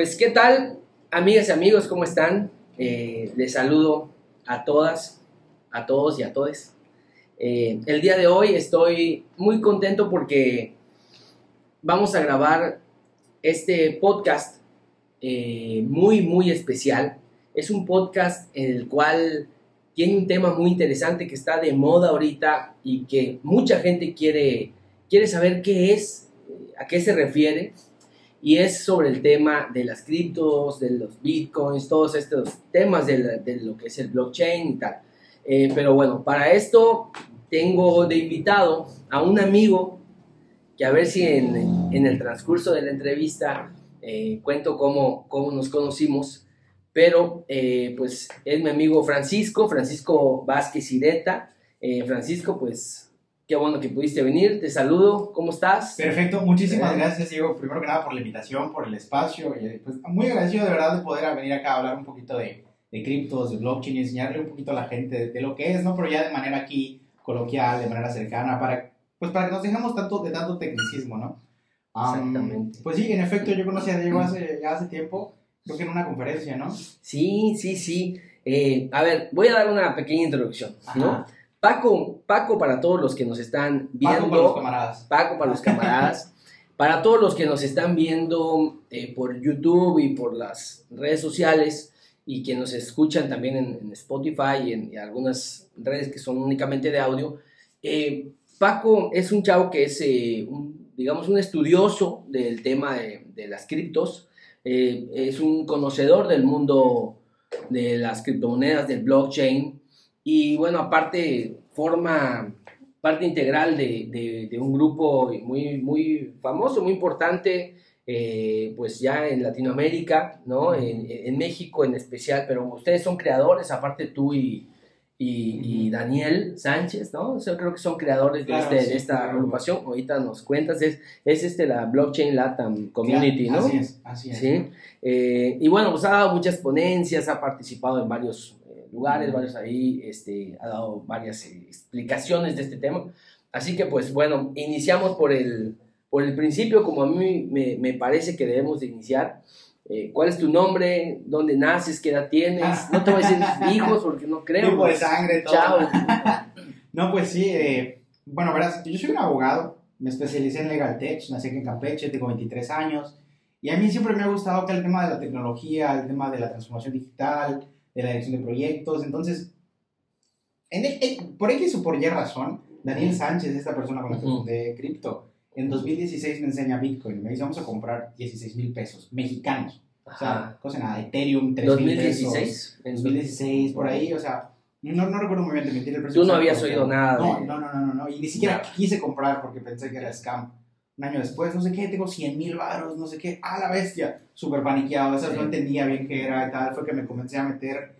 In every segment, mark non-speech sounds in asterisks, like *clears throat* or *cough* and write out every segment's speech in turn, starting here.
Pues, ¿qué tal, amigas y amigos? ¿Cómo están? Eh, les saludo a todas, a todos y a todes. Eh, el día de hoy estoy muy contento porque vamos a grabar este podcast eh, muy, muy especial. Es un podcast en el cual tiene un tema muy interesante que está de moda ahorita y que mucha gente quiere, quiere saber qué es, a qué se refiere y es sobre el tema de las criptos, de los bitcoins, todos estos temas de, lo que es el blockchain y tal. Eh, pero bueno, para esto tengo de invitado a un amigo que a ver si en, el transcurso de la entrevista eh, cuento cómo, cómo nos conocimos, pero eh, pues es mi amigo Francisco, Francisco Vázquez Ireta. Francisco, pues Qué bueno que pudiste venir, te saludo, ¿cómo estás? Perfecto, muchísimas gracias Diego, primero que nada por la invitación, por el espacio, y pues muy agradecido de verdad de poder venir acá a hablar un poquito de, de criptos, de blockchain y enseñarle un poquito a la gente de, lo que es, ¿no? Pero ya de manera aquí coloquial, de manera cercana, para, pues para que nos dejemos tanto, de tanto tecnicismo, ¿no? Exactamente. Pues sí, en efecto, yo conocí a Diego hace, ya hace tiempo, creo que en una conferencia, ¿no? Sí, sí, sí. Eh, a ver, voy a dar una pequeña introducción, ¿no? Paco, Paco para todos los que nos están viendo. Paco para los camaradas. Paco para los camaradas. *laughs* para todos los que nos están viendo eh, por YouTube y por las redes sociales y que nos escuchan también en, Spotify y en algunas redes que son únicamente de audio. Eh, Paco es un chavo que es, eh, digamos, un estudioso del tema de, de las criptos. es un conocedor del mundo de las criptomonedas, del blockchain. Y bueno, aparte forma parte integral de, de, un grupo muy, muy famoso, muy importante, eh, pues ya en Latinoamérica, ¿no? En, en, México en especial, pero ustedes son creadores, aparte tú y, y, Daniel Sánchez, ¿no? Yo creo que son creadores de, este, de esta agrupación, ahorita nos cuentas, es, es este la Blockchain Latam Community, ¿no? Así es, así es. ¿Sí? Eh, y bueno, pues ha dado muchas ponencias, ha participado en varios lugares, varios ahí, este, ha dado varias eh, explicaciones de este tema. Así que pues bueno, iniciamos por el, por el principio, como a mí me, me parece que debemos de iniciar. Eh, ¿Cuál es tu nombre? ¿Dónde naces? ¿Qué edad tienes? *laughs* No te voy a decir hijos porque no creo. Tipo de sangre, todo. Chao. *laughs* no, pues sí. Eh, bueno, verás, yo soy un abogado. Me especialicé en Legal Tech. Nací aquí en Campeche, tengo 23 años. Y a mí siempre me ha gustado que el tema de la tecnología, el tema de la transformación digital, de la dirección de proyectos. Entonces, en por X o por Y razón, Daniel Sánchez, esta persona con la que fundé Cripto, en 2016 me enseña Bitcoin. Me dice, vamos a comprar 16 mil pesos mexicanos. O sea, cosa nada, Ethereum, 3 mil pesos. En 2016, por ahí, o sea, no, no recuerdo muy bien, te mentir el precio. Tú no habías oído nada. No, no, no, no, no, y ni siquiera quise comprar porque pensé que era scam. Un año después, no sé qué, tengo 100 mil varos, no sé qué, a la bestia, súper paniqueado, esas no entendía bien qué era y tal, fue que me comencé a meter,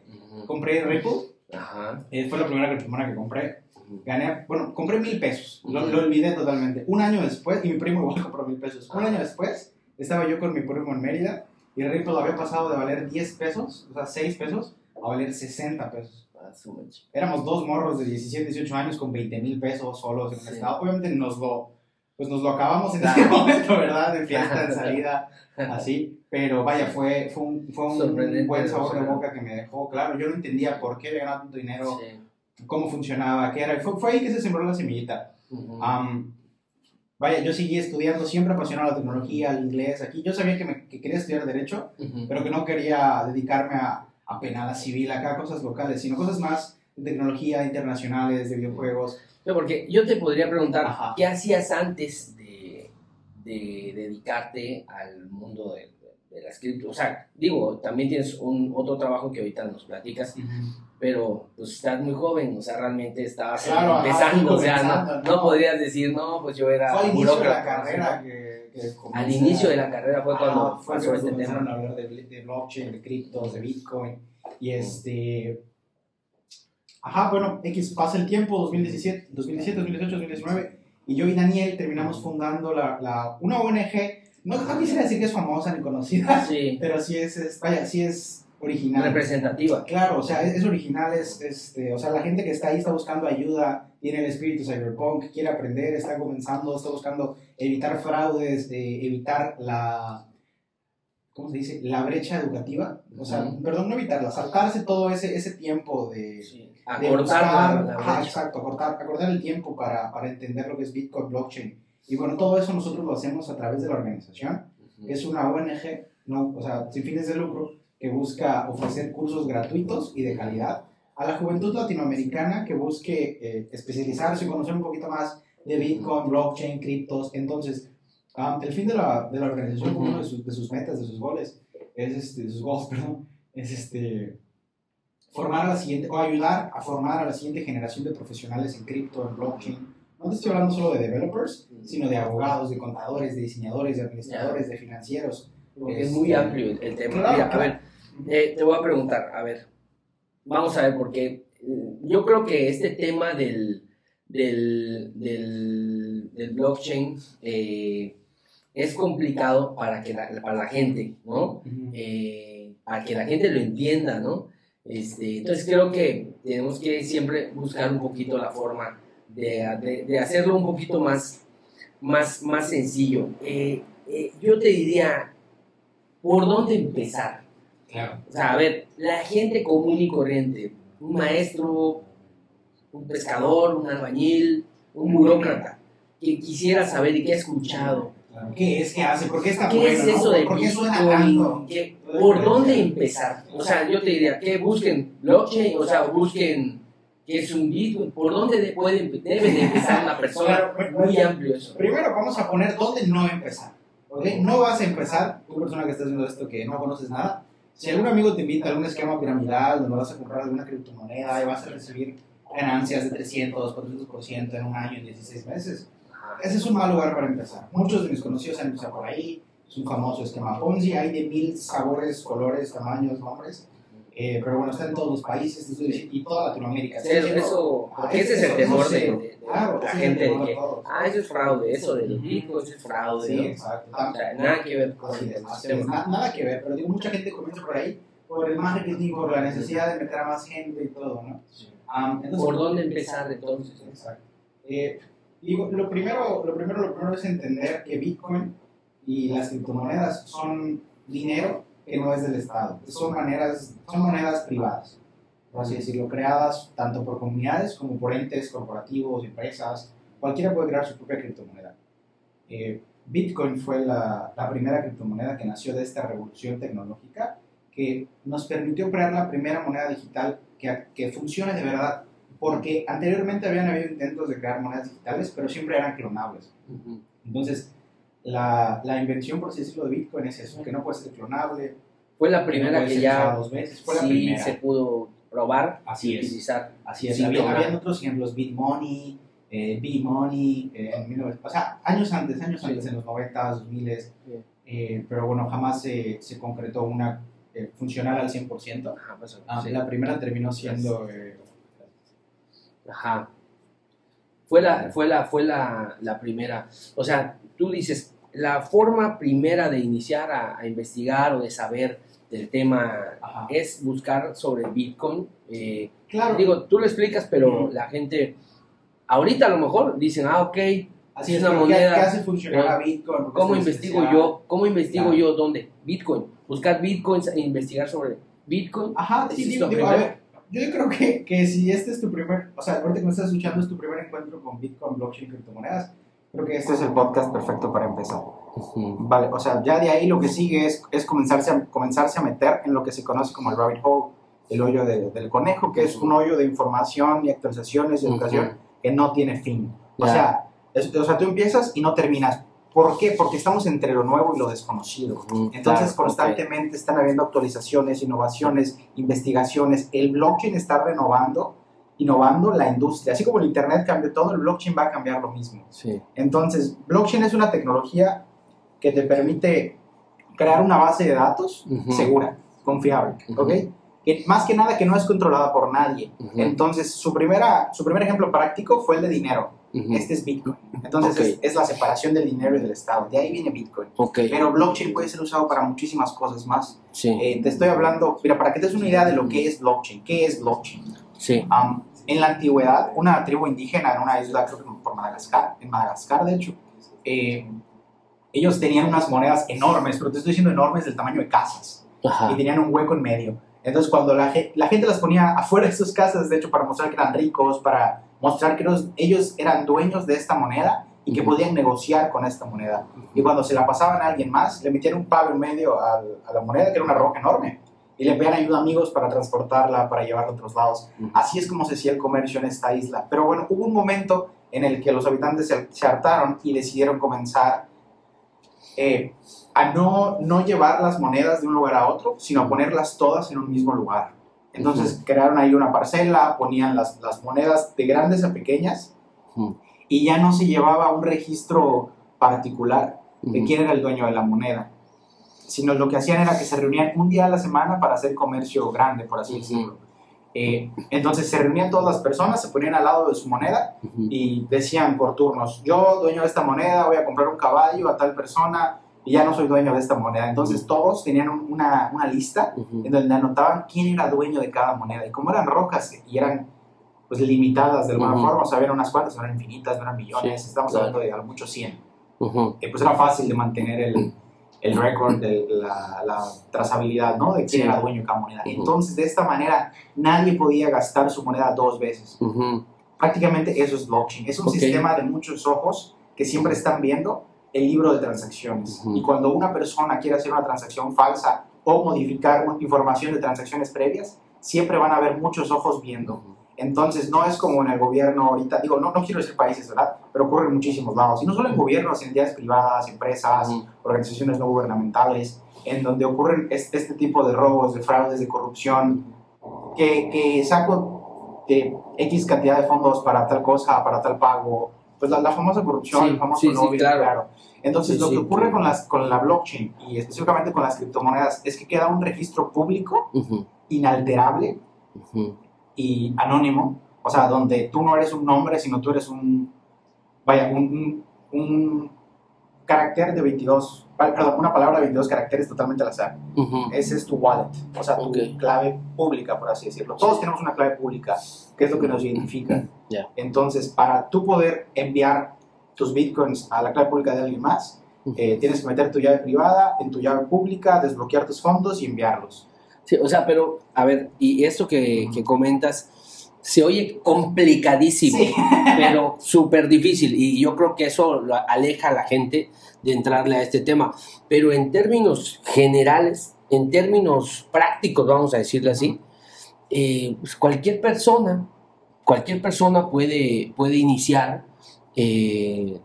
compré Ripple, Ajá. Eh, fue la primera criptomoneda que compré, gané, bueno, compré mil pesos, lo, olvidé totalmente, un año después, y mi primo igual *laughs* compró mil pesos, un año después, estaba yo con mi primo en Mérida, y Ripple había pasado de valer 10 pesos, o sea, 6 pesos, a valer 60 pesos. Ah, Éramos dos morros de 17, 18 años con 20 mil pesos solos en el estado. Obviamente nos lo pues nos lo acabamos en *laughs* ese momento, ¿verdad? De fiesta, de salida, así. Pero vaya, fue, fue un, fue un buen sabor de boca que me dejó. Claro, yo no entendía por qué había ganado tanto dinero, cómo funcionaba, qué era. Fue, fue, ahí que se sembró la semillita. vaya, yo seguí estudiando, siempre apasionado la tecnología, el inglés. Aquí yo sabía que, me, que quería estudiar Derecho, pero que no quería dedicarme a, a penal, civil, acá, cosas locales, sino cosas más de tecnología, internacionales, de videojuegos porque yo te podría preguntar, ¿qué hacías antes de, de, dedicarte al mundo de, de las cripto? O sea, digo, también tienes un otro trabajo que ahorita nos platicas, pero pues estás muy joven, o sea, realmente estabas empezando, o sea, no, podrías decir, no, pues yo era... Fue al inicio de la carrera que, Al inicio de la carrera fue cuando fue pasó este tema. a hablar de, de blockchain, de criptos, de bitcoin, y este Ajá, bueno, X pasa el tiempo, 2017, 2017 2018, 2019, y yo y Daniel terminamos fundando la, la una ONG, no, quisiera decir que es famosa ni conocida, *laughs* pero sí es, vaya, sí es original. Representativa. Claro, o sea, es, original, es, este, o sea, la gente que está ahí está buscando ayuda, tiene el espíritu cyberpunk, quiere aprender, está comenzando, está buscando evitar fraudes, evitar la ¿cómo se dice? La brecha educativa. O sea, perdón, no evitarla, saltarse todo ese, ese tiempo de... Sí. de Acortar buscar- la- brecha. exacto, acortar, acortar el tiempo para, para entender lo que es Bitcoin, blockchain. Y bueno, todo eso nosotros lo hacemos a través de la organización, que es una ONG, no, o sea, sin fines de lucro, que busca ofrecer cursos gratuitos y de calidad a la juventud latinoamericana que busque eh, especializarse y conocer un poquito más de Bitcoin, blockchain, criptos. Entonces, ah, el fin de la, de la organización, uno de sus, de sus metas, de sus goles, es este, sus goals, *laughs* perdón, es este, formar a la siguiente, o ayudar a formar a la siguiente generación de profesionales en cripto, en blockchain. No te estoy hablando solo de developers, sino de abogados, de contadores, de diseñadores, de administradores, de financieros. Porque es muy amplio el, tema. Claro, Mira, a ver, eh, te voy a preguntar, a ver, vamos a ver, porque eh, yo creo que este tema del, del, del, del blockchain eh, es complicado para, que la, para la gente, ¿no? Eh, para que la gente lo entienda, ¿no? Este, entonces creo que tenemos que siempre buscar un poquito la forma de, de- de hacerlo un poquito más, más, más sencillo. Eh, eh, yo te diría, ¿por dónde empezar? Claro. O sea, a ver, la gente común y corriente, un maestro, un pescador, un albañil, un burócrata, que quisiera saber y que ha escuchado. ¿Qué es? ¿Qué hace? ¿Por qué está ¿Qué bueno? es no? eso de ¿Por qué suena ¿Por dónde empezar? O sea, yo te diría que busquen blockchain, o sea, busquen qué es un Bitcoin, ¿por dónde de- pueden, debe de empezar una persona? Claro, Muy amplio eso. Primero vamos a poner dónde no empezar. ¿ok? No vas a empezar, tú persona que estás viendo esto que no conoces nada, si algún amigo te invita a algún esquema piramidal donde vas a comprar alguna criptomoneda y vas a recibir ganancias de 300, 400% en un año, en 16 meses, ese es un mal lugar para empezar. Muchos de mis conocidos han empezado por ahí, es un famoso esquema Ponzi, hay de mil sabores, colores, tamaños, nombres, eh, pero bueno, está en todos los países y toda Latinoamérica. Eso, eso- porque ese es el temor de, de- de Claro, la gente, de de que, ah, eso es fraude, eso Bitcoin, eso es fraude, Sí, ¿no? exacto. O sea, nada que ver con el sistema. nada que ver, pero digo, mucha gente comienza por ahí, por el marketing, por la necesidad de meter a más gente y todo, ¿no? Am, entonces, ¿Por dónde empezar entonces? Exacto. Eh, digo, lo primero, lo primero, lo primero es entender que Bitcoin y las criptomonedas son dinero que no es del Estado, son maneras, son monedas privadas, por así decirlo, creadas tanto por comunidades como por entes corporativos, empresas, cualquiera puede crear su propia criptomoneda. Eh, Bitcoin fue la, la primera criptomoneda que nació de esta revolución tecnológica que nos permitió crear la primera moneda digital que, que funcione de verdad. Porque anteriormente habían habido intentos de crear monedas digitales, pero siempre eran clonables. Entonces, la, la invención, por así decirlo, de Bitcoin es eso, que no puede ser clonable. Fue la primera que ya dos veces. Fue la sí primera. se pudo probar Así y es. utilizar. Así es. Había, habían otros ejemplos, BitMoney, eh, B-Money, eh, en 1900, o sea, años antes, años Sí. antes, en los 90, 2000, Sí. eh, pero bueno, jamás se, se concretó una eh, funcional al 100%. Ajá, pues, Ah, sí. La primera terminó siendo... eh, Ajá. Fue la, fue la, fue la, la primera. O sea, tú dices, la forma primera de iniciar a, a investigar o de saber del tema ajá. es buscar sobre Bitcoin. Eh, Claro, Digo, tú lo explicas, pero Ujú. la gente, ahorita a lo mejor dicen, ah, ok, así es una pero ¿qué- moneda, ¿Qué hace funcionar Bitcoin? ¿Por qué ¿cómo es investigo yo? ¿Cómo investigo Claro. yo dónde? Bitcoin. Buscar Bitcoins e investigar sobre Bitcoin. Ajá, ¿Es sí, digo, digo, a ver, yo creo que, que si este es tu primer, o sea, ahorita que me estás escuchando es tu primer encuentro con Bitcoin, blockchain, criptomonedas, creo que este es el podcast perfecto para empezar. Vale, o sea, ya de ahí lo que sigue es, es comenzarse, a, comenzarse a meter en lo que se conoce como el rabbit hole, el hoyo de- del conejo, que es un hoyo de información y actualizaciones y educación que no tiene fin. O Ya. sea, es- o sea, tú empiezas y no terminas. ¿Por qué? Porque estamos entre lo nuevo y lo desconocido. Entonces, claro, constantemente están habiendo actualizaciones, innovaciones, investigaciones. El blockchain está renovando, innovando la industria. Así como el Internet cambió todo, el blockchain va a cambiar lo mismo. Sí. Entonces, blockchain es una tecnología que te permite crear una base de datos Ujú. segura, confiable, Ujú. ¿ok? Que más que nada que no es controlada por nadie. Ujú. Entonces, su, primera, su primer ejemplo práctico fue el de dinero. Este es Bitcoin. Entonces, Ok. es, es la separación del dinero y del Estado. De ahí viene Bitcoin. Ok. Pero blockchain puede ser usado para muchísimas cosas más. Sí. Eh, te estoy hablando, mira, para que te des una idea de lo que es blockchain. ¿Qué es blockchain? Sí. Am, en la antigüedad, una tribu indígena en una isla, creo que por Madagascar, en Madagascar de hecho, eh, ellos tenían unas monedas enormes, pero te estoy diciendo enormes del tamaño de casas. Ajá. Y tenían un hueco en medio. Entonces, cuando la, la gente las ponía afuera de sus casas, de hecho, para mostrar que eran ricos, para mostrar que los- ellos eran dueños de esta moneda y que podían negociar con esta moneda. Y cuando se la pasaban a alguien más, le metían un palo en medio al- a, la moneda, que era una roca enorme, y le pedían ayuda a amigos para transportarla, para llevarla a otros lados. Ujú. Así es como se hacía el comercio en esta isla. Pero bueno, hubo un momento en el que los habitantes se, se hartaron y decidieron comenzar eh, a no, no llevar las monedas de un lugar a otro, sino a ponerlas todas en un mismo lugar. Entonces crearon ahí una parcela, ponían las, las monedas de grandes a pequeñas Ujú. y ya no se llevaba un registro particular de quién era el dueño de la moneda, sino lo que hacían era que se reunían un día a la semana para hacer comercio grande, por así decirlo. Eh, entonces se reunían todas las personas, se ponían al lado de su moneda y decían por turnos, yo dueño de esta moneda, voy a comprar un caballo a tal persona y ya no soy dueño de esta moneda. Entonces todos tenían un- una, una lista Ujú. en donde anotaban quién era dueño de cada moneda. Y como eran rocas y eran pues limitadas de alguna forma, o sea, eran unas cuantas, no eran infinitas, no eran millones, Sí, estamos claro. hablando de a lo mucho 100. Ujú. Eh, pues era fácil de mantener el, el récord, de la, la trazabilidad, ¿no? De quién Sí. era dueño de cada moneda. Ujú. Entonces, de esta manera, nadie podía gastar su moneda dos veces. Ujú. Prácticamente eso es blockchain. Es un Ok. sistema de muchos ojos que siempre están viendo el libro de transacciones. Ujú. Y cuando una persona quiere hacer una transacción falsa o modificar información de transacciones previas, siempre van a haber muchos ojos viendo. Entonces, no es como en el gobierno ahorita, digo, no, no quiero decir países, ¿verdad? Pero ocurre en muchísimos lados. Y no solo en gobiernos, en entidades privadas, empresas, organizaciones no gubernamentales, en donde ocurren es- este tipo de robos, de fraudes, de corrupción, que, que saco de X cantidad de fondos para tal cosa, para tal pago, pues la, la famosa corrupción, Sí, el famoso sí, sí, lobby, claro. Entonces, lo que ocurre con, las, con la blockchain y específicamente con las criptomonedas es que queda un registro público, inalterable, Ujú. Y anónimo, o sea, donde tú no eres un nombre, sino tú eres un, vaya, un, un, un carácter de 22, pa- perdón, una palabra de 22 caracteres totalmente al azar. Ese es tu wallet, o sea, tu clave pública, por así decirlo. Todos tenemos una clave pública, que es lo que nos identifica. Ya. Entonces, para tú poder enviar tus bitcoins a la clave pública de alguien más, eh, tienes que meter tu llave privada en tu llave pública, desbloquear tus fondos y enviarlos. Sí, o sea, pero, a ver, y esto que, que comentas se oye complicadísimo, Sí. *laughs* pero súper difícil. Y yo creo que eso lo aleja a la gente de entrarle a este tema. Pero en términos generales, en términos prácticos, vamos a decirle así, eh, pues cualquier persona, cualquier persona puede, puede iniciar, eh,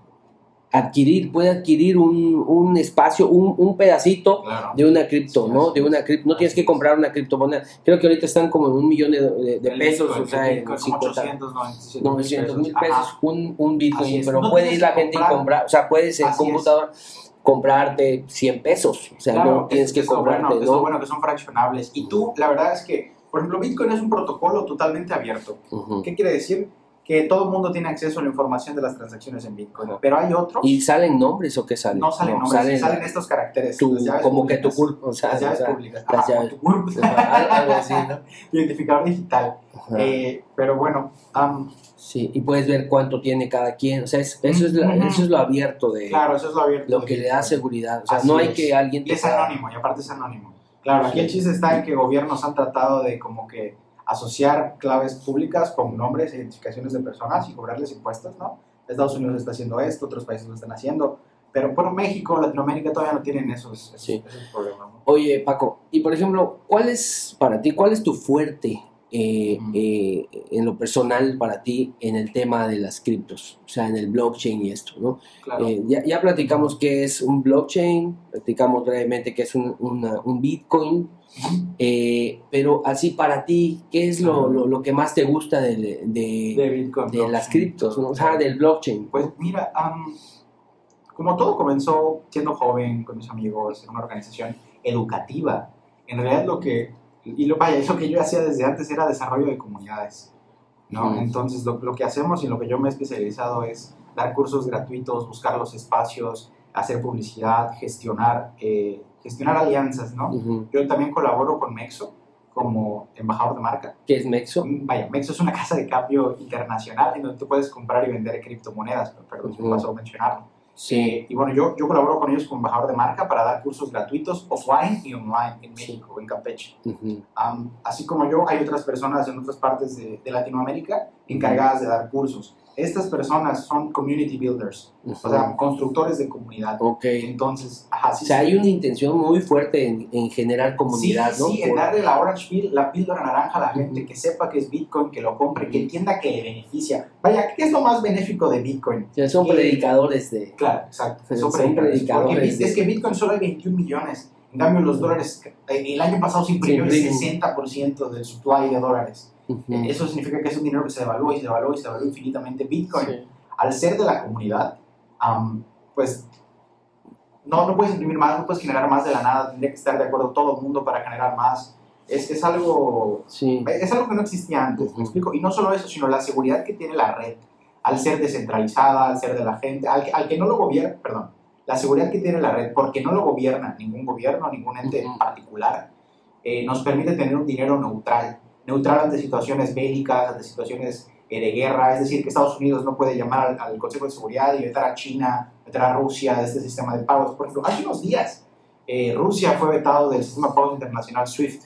adquirir, puede adquirir un, un espacio, un, un pedacito Claro. de una cripto, ¿no? De una cripto, no tienes que comprar una criptomoneda. Creo que ahorita están como en un millón de, de- de El pesos, Bitcoin, o sea, en Bitcoin, como 50, 800, 900 900 mil pesos, un, un Bitcoin, pero No puede ir la que gente y comprar. comprar, o sea, puedes en es. computador comprarte 100 pesos, o sea, Claro, no tienes es- que lo comprarte, bueno, ¿no? bueno que son fraccionables. Y tú, la verdad es que, por ejemplo, Bitcoin es un protocolo totalmente abierto. Ujú. ¿Qué quiere decir? Que todo el mundo tiene acceso a la información de las transacciones en Bitcoin. Ajá. Pero hay otros, ¿Y salen nombres o qué salen? no salen nombres, salen, salen estos caracteres. tu- como que tu culpa, o sea, Las llaves o sea, públicas. las Ajá, llaves. tu *laughs* algo así, ¿no? *laughs* Identificador digital. Eh, pero bueno, am, Sí, y puedes ver cuánto tiene cada quien, o sea, es- eso, es la- eso es lo abierto de claro, eso es lo abierto. lo que le da seguridad, o sea, Así no hay es. que alguien Y es anónimo, y aparte es anónimo. Claro, aquí el chiste está en que gobiernos han tratado de como que asociar claves públicas con nombres e identificaciones de personas y cobrarles impuestos, ¿no? Estados Unidos está haciendo esto, otros países lo están haciendo, pero bueno, México, Latinoamérica todavía no tienen esos, esos, Sí. esos problemas. ¿no? Oye, Paco, y por ejemplo, ¿cuál es para ti, cuál es tu fuerte eh, eh, en lo personal para ti en el tema de las criptos? O sea, en el blockchain y esto, ¿no? Claro. Eh, ya, ya platicamos qué es un blockchain, platicamos brevemente qué es un, una- un Bitcoin, eh, pero así para ti, ¿qué es lo, lo- lo que más te gusta de, de, de Bitcoin. de las criptos, ¿no? o sea, del blockchain? Pues mira, am, como todo comenzó siendo joven con mis amigos en una organización educativa, en realidad lo que, y lo, vaya, lo que yo hacía desde antes era desarrollo de comunidades, ¿no? Entonces lo, lo que hacemos y en lo que yo me he especializado es dar cursos gratuitos, buscar los espacios, hacer publicidad, gestionar, eh, gestionar alianzas, ¿no? Yo también colaboro con Mexo como embajador de marca. ¿Qué es Mexo? Vaya, Mexo es una *laughs* casa de cambio internacional en donde tú puedes comprar y vender criptomonedas, pero perdón, se me Ujú. pasó mencionarlo. Sí. y bueno, yo, yo colaboro con ellos como embajador de marca para dar cursos gratuitos offline y online en México, en Campeche. así como yo, hay otras personas en otras partes de, de Latinoamérica encargadas de dar cursos estas personas son community builders, o sea, constructores de comunidad. Ok. Entonces, ajá, sí, O sea, hay una intención muy fuerte en, en generar comunidad, sí, ¿no? Sí, en darle la orange pill, la píldora naranja a la gente, que sepa que es Bitcoin, que lo compre, que entienda que le beneficia. Vaya, ¿qué es lo más benéfico de Bitcoin? Ya son predicadores de... Claro, exacto. Son, predicadores. Es que Bitcoin solo hay 21 millones. En cambio, los dólares, el año pasado se imprimió el 60% del supply de dólares. Eso significa que es un dinero que se devalúa y se devalúa y se devalúa infinitamente. Bitcoin, al ser de la comunidad, pues no, no puedes imprimir más, no puedes generar más de la nada, tendría que estar de acuerdo todo el mundo para generar más. Es, es algo, es algo que no existía antes, ¿me explico? Y no solo eso, sino la seguridad que tiene la red al ser descentralizada, al ser de la gente, al, al que no lo gobierna, perdón, la seguridad que tiene la red, porque no lo gobierna ningún gobierno, ningún ente en particular, eh, nos permite tener un dinero neutral neutral ante situaciones bélicas, ante situaciones eh, de guerra, es decir, que Estados Unidos no puede llamar al, Consejo de Seguridad y vetar a China, vetar a Rusia de este sistema de pagos. Por ejemplo, hace unos días eh, Rusia fue vetado del sistema de pagos internacional SWIFT.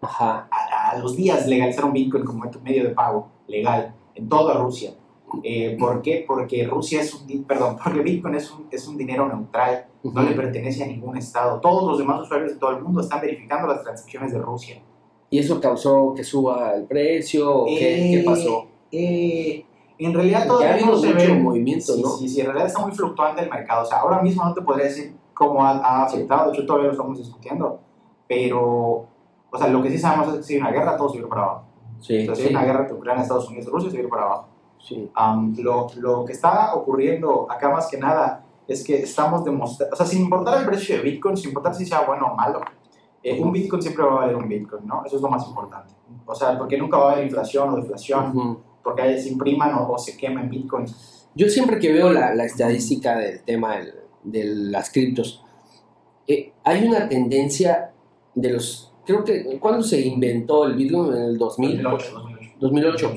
Ajá. A, los días legalizaron Bitcoin como medio de pago legal en toda Rusia. Eh, ¿Por qué? Porque Rusia es un, perdón, *laughs* porque Bitcoin es un, es un dinero neutral, no le pertenece a ningún estado. Todos los demás usuarios de todo el mundo están verificando las transacciones de Rusia. ¿Y eso causó que suba el precio? ¿Qué, eh, pasó? Eh, en realidad todavía ha no se ve movimiento, sí, ¿no? Sí, sí, en realidad está muy fluctuante el mercado. O sea, ahora mismo no te podría decir cómo ha, afectado, de hecho todavía lo estamos discutiendo, pero, o sea, lo que sí sabemos es que si hay una guerra, todo sigue para abajo. Sí, Entonces, si hay una guerra entre Ucrania, Estados Unidos Rusia, sigue para abajo. Sí. lo, lo que está ocurriendo acá más que nada es que estamos demostrando, o sea, sin importar el precio de Bitcoin, sin importar si sea bueno o malo, eh, un Bitcoin siempre va a valer un Bitcoin, ¿no? Eso es lo más importante. O sea, porque nunca va a haber inflación o deflación, porque se impriman o, se quemen Bitcoins. Yo siempre que veo la, la estadística del tema de las criptos, eh, hay una tendencia de los, creo que, ¿cuándo se inventó el Bitcoin? En el 2000, 2008. 2008.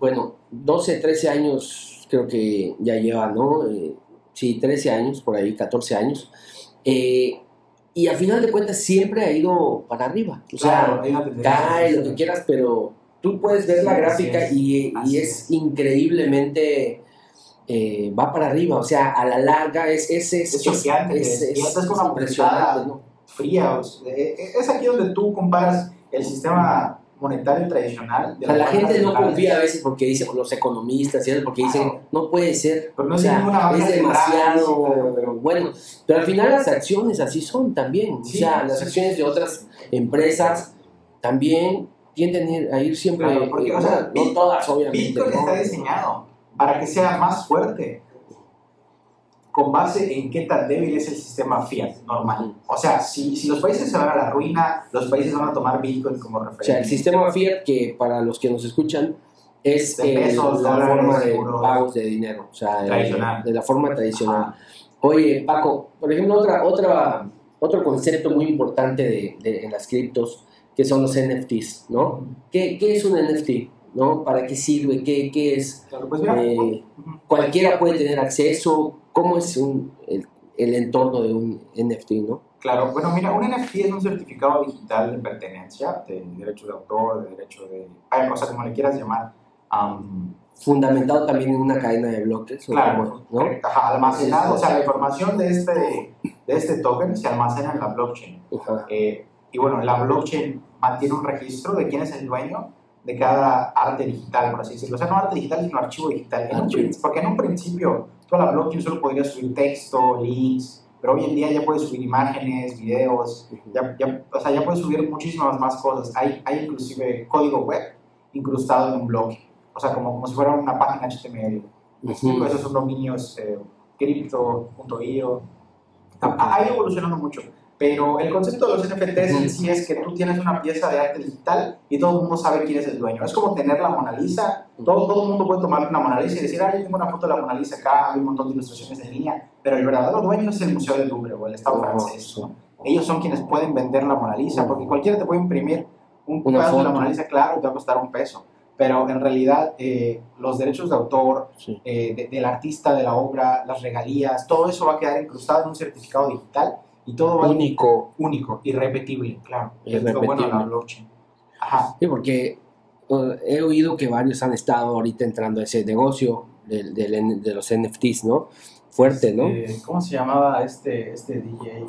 Bueno, 12, 13 años creo que ya lleva, ¿no? Eh, sí, 13 años, por ahí, 14 años. Eh, y al final de cuentas siempre ha ido para arriba. O sea, cae lo que quieras, pero tú puedes ver la gráfica y, y, es increíblemente. Eh, va para arriba, o sea, a la larga es es es, es, es, es, es una impresionante, ¿no? fría. Eh, eh, es aquí donde tú comparas el sistema monetario tradicional. De la, gente no confía a veces porque dicen los economistas, porque dicen, no puede ser, pero no o sea, es demasiado bueno, pero al final las acciones así son también, o sea, las acciones de otras empresas también tienden a ir siempre, porque, o sea, no todas obviamente. Bitcoin está diseñado para que sea más fuerte con base en qué tan débil es el sistema fiat normal. O sea, si, si los países se van a la ruina, los países van a tomar Bitcoin como referencia. O sea, el sistema fiat, que para los que nos escuchan, es de la forma de pagos de dinero, o sea, De, la forma tradicional. Oye, Paco, por ejemplo, otra, otra, otro concepto muy importante de, de, en las criptos, que son los NFTs, ¿no? ¿Qué, ¿Qué, es un NFT? ¿No? ¿Para qué sirve? ¿Qué, qué es? Pues eh, cualquiera puede tener acceso, cómo es un, el, el, entorno de un NFT, ¿no? Claro, bueno, mira, un NFT es un certificado digital de pertenencia, de derecho de autor, de derecho de... Hay cosas como le quieras llamar. Fundamentado también en una cadena de bloques. Claro, ¿no? almacenado, o sea, la información de este, de este token se almacena en la blockchain. Eh, y bueno, la blockchain mantiene un registro de quién es el dueño de cada arte digital, por así decirlo. O sea, no arte digital, sino archivo digital. porque en un principio toda la blockchain solo podría subir texto, links, pero hoy en día ya puedes subir imágenes, videos, ya, ya, o sea, ya puedes subir muchísimas más cosas. Hay, hay inclusive código web incrustado en un blog, o sea, como, como si fuera una página HTML. Esos son dominios eh, crypto.io. Ha ido evolucionando mucho. Pero el concepto de los NFTs en sí es que tú tienes una pieza de arte digital y todo el mundo sabe quién es el dueño. Es como tener la Mona Lisa. Todo, todo el mundo puede tomar una Mona Lisa y decir, ah, yo tengo una foto de la Mona Lisa acá, hay un montón de ilustraciones en línea. Pero el verdadero dueño es el Museo del Louvre o el Estado francés. Ellos son quienes pueden vender la Mona Lisa porque cualquiera te puede imprimir un pedazo de la Mona Lisa, claro, te va a costar un peso. pero en realidad eh, los derechos de autor Sí. eh, de- del artista, de la obra, las regalías, todo eso va a quedar incrustado en un certificado digital y todo va a Único. único, irrepetible, claro. Es lo bueno de la Irrepetible. blockchain. Ajá. Sí, porque eh, he oído que varios han estado ahorita entrando a ese negocio del N- de, los NFTs, ¿no? Fuerte, ¿no? Eh, ¿Cómo se llamaba este, este DJ?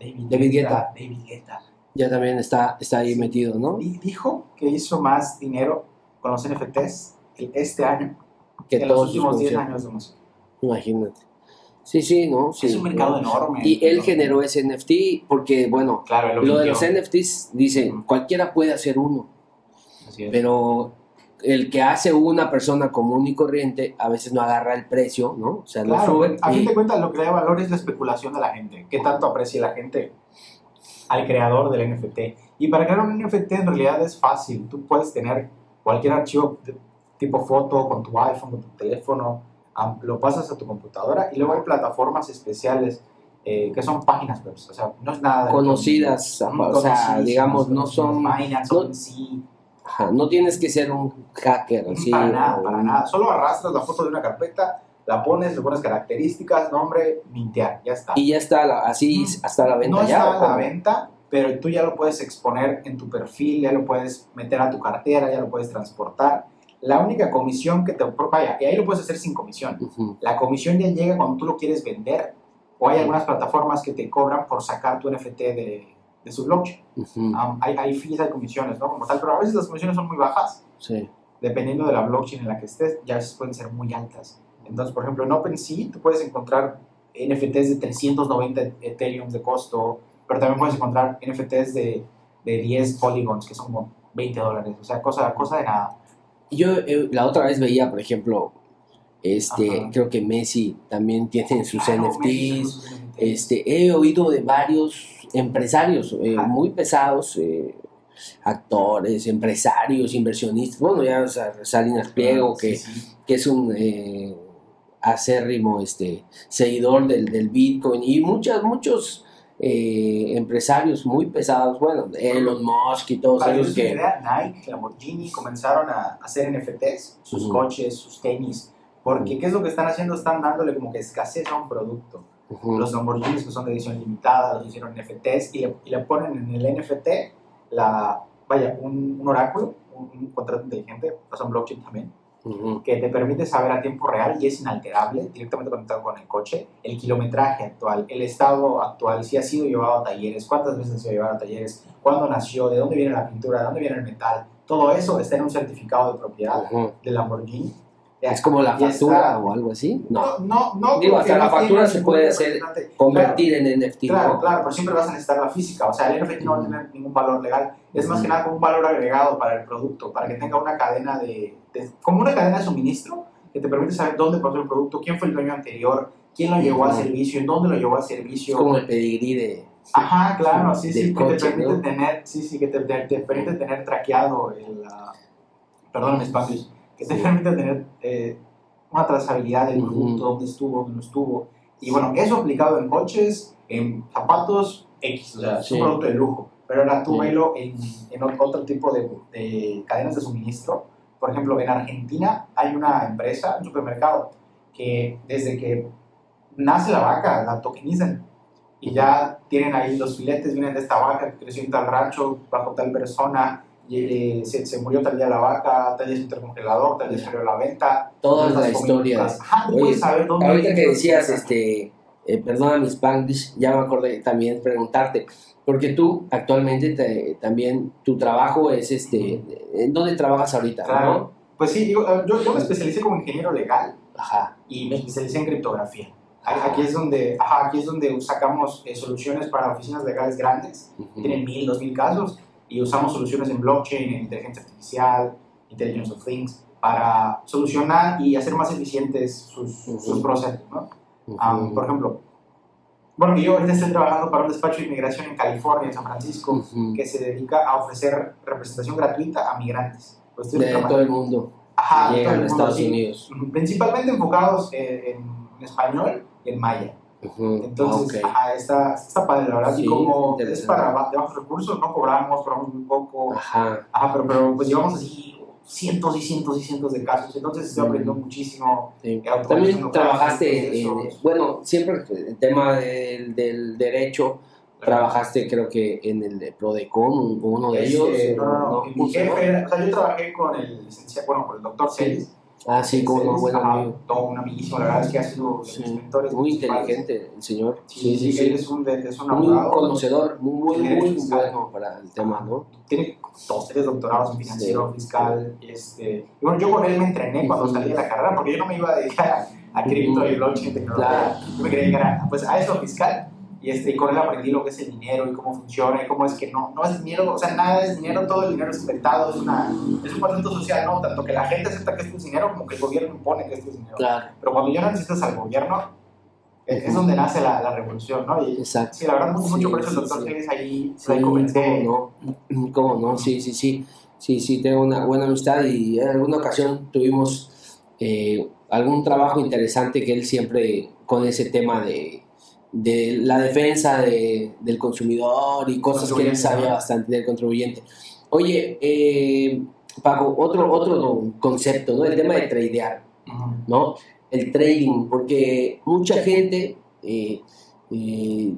David, David Guetta. David Guetta. Ya también está, está ahí metido, ¿no? Di- Dijo que hizo más dinero con los NFTs este año Que en los todos sus últimos 10 conciertos. años de música. Imagínate. Sí, sí, ¿no? Sí, es un mercado ¿no? enorme. Y él ¿no? generó ese NFT porque, bueno, Claro, él lo de los NFTs dice, cualquiera puede hacer uno, Así es. pero el que hace una persona común y corriente a veces no agarra el precio, ¿no? O sea, lo Claro, sube a fin y- de cuentas lo que le da valor es la especulación de la gente. ¿Qué tanto aprecia la gente al creador del NFT? Y para crear un NFT en realidad es fácil. Tú puedes tener cualquier archivo de- tipo foto con tu iPhone, con tu teléfono, lo pasas a tu computadora y luego hay plataformas especiales eh, que son páginas web. O sea, no es nada... de- conocidas, o sea, digamos, no son, Binance, no- OpenSea, ajá, no tienes que ser un hacker, así. para nada, para nada. Solo arrastras la foto de una carpeta, la pones, le pones características, nombre, mintear, ya está. Y ya está, la- así Mm. hasta la venta no ya. está ¿o a la venta, pero tú ya lo puedes exponer en tu perfil, ya lo puedes meter a tu cartera, ya lo puedes transportar. La única comisión que te... Vaya, y ahí lo puedes hacer sin comisión. Ujú, La comisión ya llega cuando tú lo quieres vender o hay algunas plataformas que te cobran por sacar tu NFT de, de su blockchain. ujú, Um, hay, hay fees, hay comisiones, ¿no? Como tal, pero a veces las comisiones son muy bajas sí. dependiendo de la blockchain en la que estés, ya a veces pueden ser muy altas. Entonces, por ejemplo, en OpenSea tú puedes encontrar NFTs de 390 Ethereum de costo, pero también puedes encontrar NFTs de, de 10 polygons, que son como 20 dólares. O sea, cosa, cosa de nada. Yo eh, la otra vez veía, por ejemplo, este, Ajá. creo que Messi también tiene sus Claro, NFTs. Messi. Este, he oído de varios empresarios eh, muy pesados, eh, actores, empresarios, inversionistas. Bueno, ya Salinas Pliego, que, sí. que es un eh, acérrimo este, seguidor del, del Bitcoin y muchas, muchos eh, empresarios muy pesados, bueno, Elon Musk y todos Para ellos que... idea, Nike, Lamborghini comenzaron a hacer NFTs, sus Ujú. coches, sus tenis. Porque, ¿qué es lo que están haciendo? Están dándole como que escasez a un producto. Ujú, los Lamborghinis que son de edición limitada, los hicieron NFTs y le, y le ponen en el NFT la, vaya, un, un oráculo, un, un contrato inteligente, o sea, un blockchain también, que te permite saber a tiempo real y es inalterable, directamente conectado con el coche, el kilometraje actual, el estado actual, si ha sido llevado a talleres, cuántas veces ha sido llevado a talleres, cuándo nació, de dónde viene la pintura, de dónde viene el metal, todo eso está en un certificado de propiedad ujú. de Lamborghini. Es como la factura está. o algo así. No, No, no, no. Digo, hasta la factura se puede hacer convertir en NFT. Claro, ¿no? claro, pero siempre vas a necesitar la física. O sea, el NFT no va a tener ningún valor legal. Es más que nada como un valor agregado para el producto, para que tenga una cadena de, de- como una cadena de suministro que te permite saber dónde pasó el producto, quién fue el dueño anterior, quién lo llevó al Ujú. servicio, en dónde lo llevó al Es servicio. como el pedigrí de... Ajá, claro, sí, sí, que coche, te permite ¿no? tener, sí, sí, que te, te- te permite tener traqueado el, ah, perdón, mi Spanglish, que te permite tener eh, una trazabilidad del producto, dónde estuvo, dónde no estuvo. Y bueno, eso aplicado en coches, en zapatos, X, o sea, es un producto de lujo. Pero ahora tú velo en, en otro tipo de, de cadenas de suministro. Por ejemplo, en Argentina hay una empresa, un supermercado, que desde que nace la vaca, la tokenizan. Y ya tienen ahí los filetes, vienen de esta vaca que creció en tal rancho, bajo tal persona, eh, se, se murió tal día la vaca, tal día se intercongelador, tal día salió a la venta. Toda Las la historia. Ajá, Oye, puedes saber dónde Ahorita que decías, este, eh, perdona mi Spanglish, ya me acordé también preguntarte, porque tú actualmente te- también tu trabajo es este, ¿en dónde trabajas ahorita? Claro. Pues sí, digo, eh, yo, yo me especialicé como ingeniero legal ¿no? Ajá. y me especialicé en criptografía. Aquí es donde, ajá, aquí es donde sacamos eh, soluciones para oficinas legales grandes Ujú. tienen mil, dos mil casos y usamos soluciones en blockchain, en inteligencia artificial, intelligence of things, para solucionar y hacer más eficientes sus, sus procesos, ¿no? Am, por ejemplo, bueno, yo ahorita estoy trabajando para un despacho de inmigración en California, en San Francisco, Ujú. que se dedica a ofrecer representación gratuita a migrantes. Pues de trabajando- todo el mundo Ajá, llegan a Estados. Unidos. Principalmente enfocados eh, en, en español y en maya. Entonces, Ah, ok. ajá, está, está padre, la verdad. Sí, y como es para de bajos recursos, no cobramos, cobramos muy poco. Ajá. Ajá, pero, pero pues llevamos así cientos y cientos y cientos de casos. Entonces estoy aprendiendo muchísimo. Sí. eh, También trabajaste, en, bueno, siempre el tema del, del derecho, trabajaste creo que en el de Prodecon, uno de ellos. Eh, no, no, no. Mi jefe o sea, yo trabajé con el licenciado, bueno, con el doctor Celis. Ah, sí, como no, buen amigo. Todo un amiguísimo, la verdad es que ha sido de mis mentores. Muy inteligente el señor. Sí, sí, él es un, es un Muy conocedor, muy, muy, bueno para el tema, ¿no? Tiene dos, tres doctorados en financiero, fiscal. Este, y bueno, yo con él me entrené cuando salí de la carrera, porque yo no me iba a dedicar a, cripto y blockchain tecnología. Claro. Yo me quería dedicar a, pues, a eso fiscal. Y, este, y con él aprendí lo que es el dinero y cómo funciona y cómo es que no, no es dinero, o sea, nada es dinero, todo el dinero es inventado, es, una, es un concepto social, ¿no? Tanto que la gente acepta que esto es dinero como que el gobierno impone que esto es dinero. Claro, Pero cuando ya no necesitas al gobierno, es, es donde nace la, la revolución, ¿no? Y exacto. sí, la verdad, mucho, mucho Sí, por eso el doctor sí. Pérez ahí Sí, ahí comencé. ¿cómo no? *clears throat* ¿Cómo no? Sí, sí, sí. Sí, sí, tengo una buena amistad y en alguna ocasión tuvimos eh, algún trabajo interesante que él siempre con ese tema de, de la defensa de- del consumidor y cosas que él sabía bastante del contribuyente. Oye, eh, Paco, otro, otro concepto, ¿no? El tema de tradear. ¿no? El trading, porque mucha gente, eh, eh,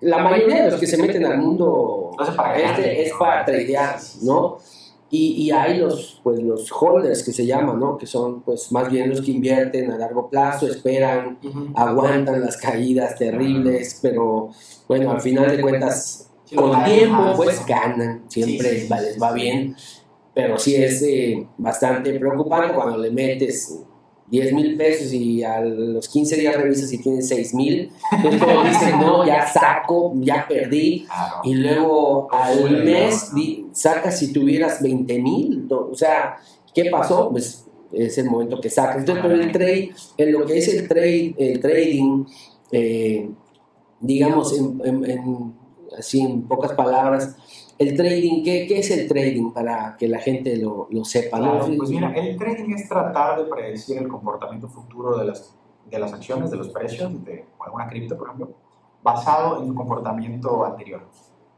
la mayoría de los que se meten al mundo este es para tradear, ¿no? Y, y hay los, pues, los holders que se llaman, ¿no? Que son pues más bien los que invierten a largo plazo, esperan, aguantan las caídas terribles, pero bueno, al final de cuentas, con tiempo pues ganan, siempre Sí, sí, les va bien, pero sí es eh, bastante preocupante cuando le metes 10 mil pesos y a los 15 días revisas y tienes 6 mil, entonces como dices, no, ya saco, ya perdí, y luego al mes di- sacas si tuvieras 20 mil, o sea, ¿qué pasó? Pues es el momento que sacas. Entonces, pero el trade, en lo que es el trade, el trading, eh, digamos, en, en- en- así en pocas palabras, el trading, ¿qué, qué es el trading para que la gente lo, lo sepa? ¿no? Claro, pues mira, el trading es tratar de predecir el comportamiento futuro de las, de las acciones, de los precios de alguna cripto, por ejemplo, basado en su comportamiento anterior.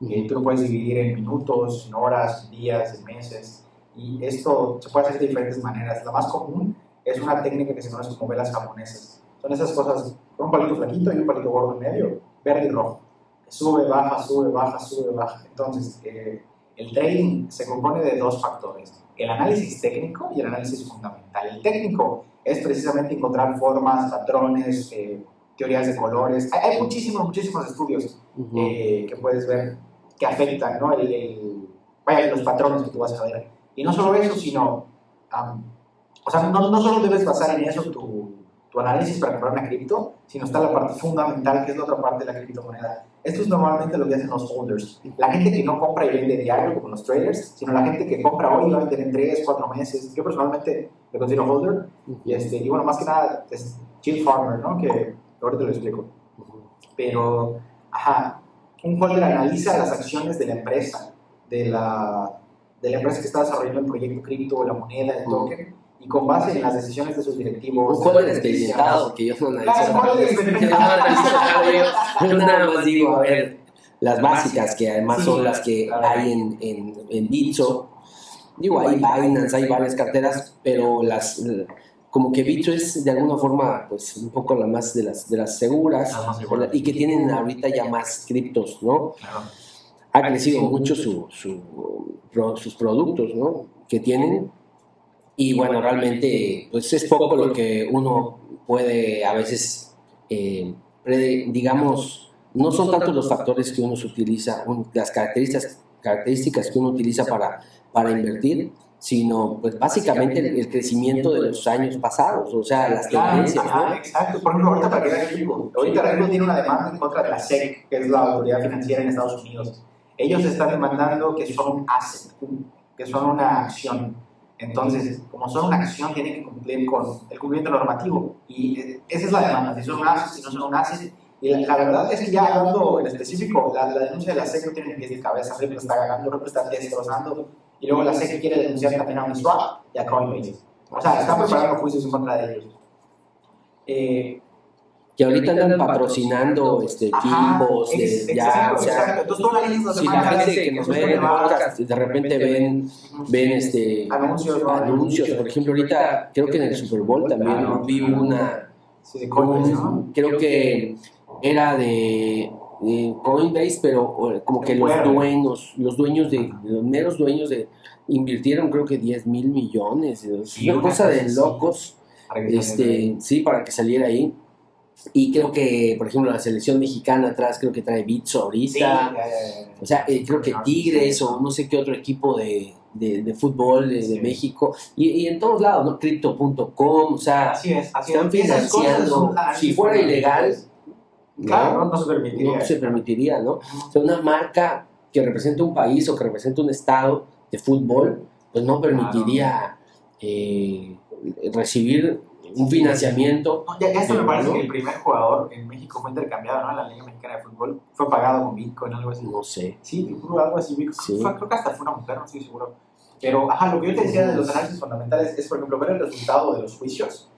Y tú lo puedes dividir en minutos, en horas, en días, en meses. Y esto se puede hacer de diferentes maneras. La más común es una técnica que se conoce como velas japonesas. Son esas cosas con un palito flaquito y un palito gordo en medio, verde y rojo. Sube, baja, sube, baja, sube, baja. Entonces, eh, el trading se compone de dos factores. El análisis técnico y el análisis fundamental. El técnico es precisamente encontrar formas, patrones, eh, teorías de colores. Hay, hay muchísimos, muchísimos estudios Ujú. eh, que puedes ver que afectan, ¿no? El, el- vaya, los patrones que tú vas a ver. Y no solo eso, sino, am, o sea, no, no solo debes basar en eso tu, tu análisis para comprar una cripto, sino está la parte fundamental, que es la otra parte de la criptomoneda. Esto es normalmente lo que hacen los holders. La gente que no compra y vende diario, como los traders, sino la gente que compra hoy y va a vender en 3, 4 meses. Yo personalmente me considero holder. Y, este, y bueno, más que nada, es chill farmer, ¿no? Que ahorita te lo explico pero, ajá, un holder analiza las acciones de la empresa, de la, de la empresa que está desarrollando el proyecto cripto, la moneda, el token, y con base en las decisiones de sus directivos. Un joven experimentado, que yo no analizo. Claro, *laughs* Yo nada, más digo, a ver, las básicas, que además son las que hay en, en, en Bitso. Digo, hay Binance, hay varias carteras, pero las como que Bitso es de alguna forma pues un poco la más de las de las seguras y que tienen ahorita ya más criptos, ¿no? Claro. Ha crecido mucho su, sus productos, ¿no? Que tienen y bueno, realmente pues es poco lo que uno puede a veces, eh, digamos, no son tantos los factores que uno utiliza, las características, características que uno utiliza para, para invertir, sino pues básicamente el, el crecimiento de los años pasados, o sea, las tendencias, ¿no? exacto. Por ejemplo, ahorita para que vean Ripple, ahorita Ripple tiene una demanda en contra de la SEC, que es la autoridad financiera en Estados Unidos. Ellos están demandando que son un asset, que son una acción. Entonces, como son una acción, tienen que cumplir con el cumplimiento normativo. Y eh, esa es la demanda, si son un asset, si no son un asset. Y la, la verdad es que ya hablando en específico, la, la denuncia de la SEC no tiene pies ni cabeza. Ripple está ganando, Ripple está destrozando. Y luego la SEC quiere denunciar también a Uniswap y a Coinbase. O sea, están preparando juicios en contra de ellos. Eh, que ahorita andan patrocinando este, de, ya, o sea, si la gente que nos ve en podcast de repente ven, ven este, anuncios, anuncios, por ejemplo, ahorita creo que en el Super Bowl también vi una, creo que era de Coinbase, pero como que los dueños, los dueños de, los meros dueños de, invirtieron creo que 10 mil millones, una cosa de locos, este, sí, para que saliera ahí. Y creo que, por ejemplo, la selección mexicana atrás creo que trae Bitso ahorita. o sea, eh, creo que Tigres o no sé qué otro equipo de, de, fútbol de, México. Y, en todos lados, ¿no? Crypto.com, o sea, están financiando. Si fuera ilegal, claro, no, se permitiría. No se permitiría, ¿no? O sea, una marca que representa un país o que representa un estado de fútbol, pues no permitiría eh, recibir un financiamiento. ya, ya esto me parece que el primer jugador en México fue intercambiado, ¿no? En la Liga Mexicana de Fútbol. Fue pagado con Bitcoin, algo así. No sé. Sí, algo así. creo que hasta fue una mujer, no estoy seguro. Pero, ajá, lo que yo te decía de los análisis fundamentales es, por ejemplo, ver el resultado de los juicios.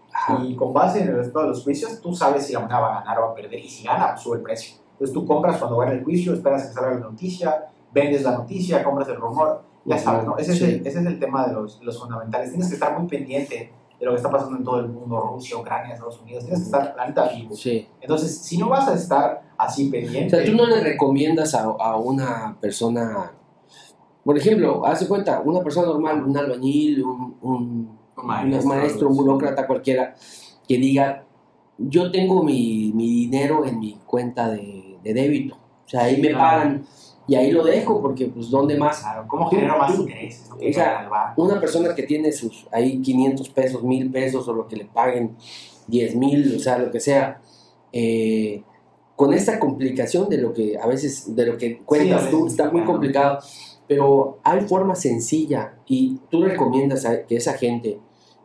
Y con base en el resultado de los juicios, tú sabes si la moneda va a ganar o va a perder. Y si gana, pues sube el precio. Entonces tú compras cuando gana el juicio, esperas que salga la noticia, vendes la noticia, compras el rumor. Ya sabes, ¿no? Ese, es, el, ese es el tema de los, los fundamentales. Tienes que estar muy pendiente de lo que está pasando en todo el mundo, Rusia, Ucrania, Estados Unidos, tienes que estar planeta vivo. Sí. Entonces, si no vas a estar así pendiente... O sea, tú no le recomiendas a, a una persona, por ejemplo, hace cuenta, una persona normal, un albañil, un, un, maestro, un burócrata cualquiera, que diga, yo tengo mi, mi dinero en mi cuenta de, de débito, o sea, ahí me pagan y ahí lo dejo porque pues dónde más claro, cómo genera más intereses o sea una persona que tiene sus ahí 500 pesos 1000 pesos o lo que le paguen 10 mil o sea lo que sea eh, con esta complicación de lo que a veces de lo que cuentas tú está muy complicado pero hay forma sencilla y tú recomiendas que esa gente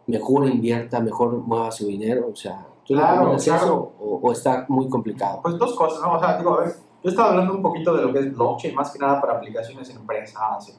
mejor invierta mejor mueva su dinero o sea tú recomiendas eso o, o, está muy complicado pues dos cosas no o sea digo a ver yo estaba hablando un poquito de lo que es blockchain, más que nada para aplicaciones en empresas, en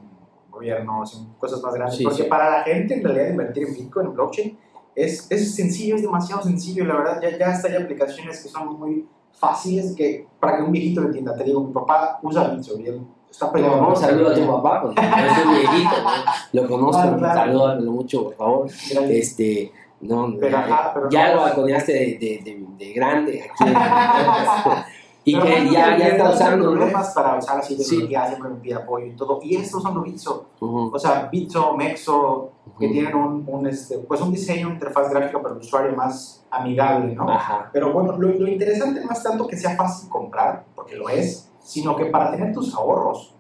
gobiernos, en cosas más grandes. porque para la gente, en realidad, invertir en Bitcoin, en blockchain, es, es sencillo, es demasiado sencillo. La verdad, ya, ya hasta hay aplicaciones que son muy fáciles que para que un viejito lo entienda. Te digo, mi papá usa Bitcoin está peleando. Vamos, saludo a tu papá, porque es un viejito, ¿no? lo conozco, claro, claro. salúdalo mucho, por favor. Este, no, pero, ya, pero ya lo balconeaste de, de, de, de, grande aquí. *laughs* y que ya, ya está usando. problemas para usar así tecnología, sí. siempre me pide apoyo y todo. Y estos son los Bitso. O sea, Bitso, Mexo, que tienen un, un, este, pues un diseño, interfaz gráfica para el usuario más amigable, ¿no? Ajá. Pero bueno, lo, lo, interesante no es tanto que sea fácil comprar, porque lo es, sino que para tener tus ahorros,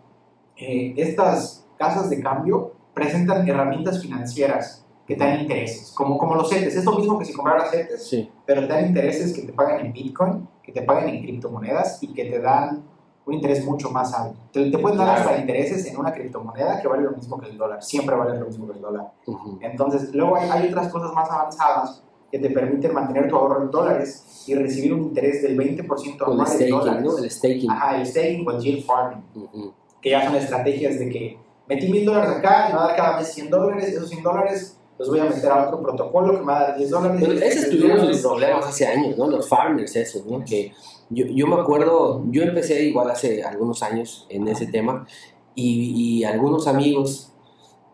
eh, estas casas de cambio presentan herramientas financieras que te dan intereses, como, como los CETES. Es lo mismo que si compraras CETES, sí. pero te dan intereses que te pagan en Bitcoin, que te pagan en criptomonedas y que te dan un interés mucho más alto. Te, te pueden dar hasta intereses en una criptomoneda que vale lo mismo que el dólar, siempre vale lo mismo que el dólar. Uh -huh. Entonces, luego hay, hay, otras cosas más avanzadas que te permiten mantener tu ahorro en dólares y recibir un interés del 20% anual el staking, dólares. ¿no? El staking. Ajá, el staking o el yield farming, uh -huh. que ya son estrategias de que metí mil dólares acá y me va a dar cada mes 100 dólares, esos 100 dólares los voy a meter a otro protocolo que me va a dar 10 dólares. Pero esos tuvieron sus problemas hace años, ¿no? Los farmers, esos, ¿no? Que yo, yo me acuerdo, yo empecé igual hace algunos años en ese tema y, y algunos amigos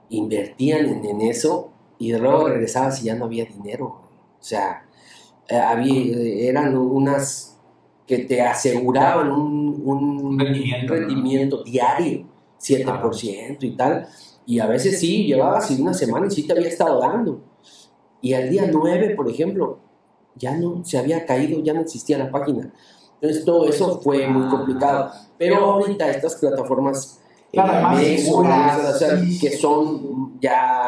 invertían en, en, eso y luego regresabas y ya no había dinero. O sea, eh, había, eran unas que te aseguraban un, un rendimiento, rendimiento diario, 7% y tal y a veces sí, llevabas una semana y sí te había estado dando. Y al día 9, por ejemplo, ya no se había caído, ya no existía la página. Entonces todo eso fue muy complicado. Pero ahorita estas plataformas eh, seguras, o sea, que son ya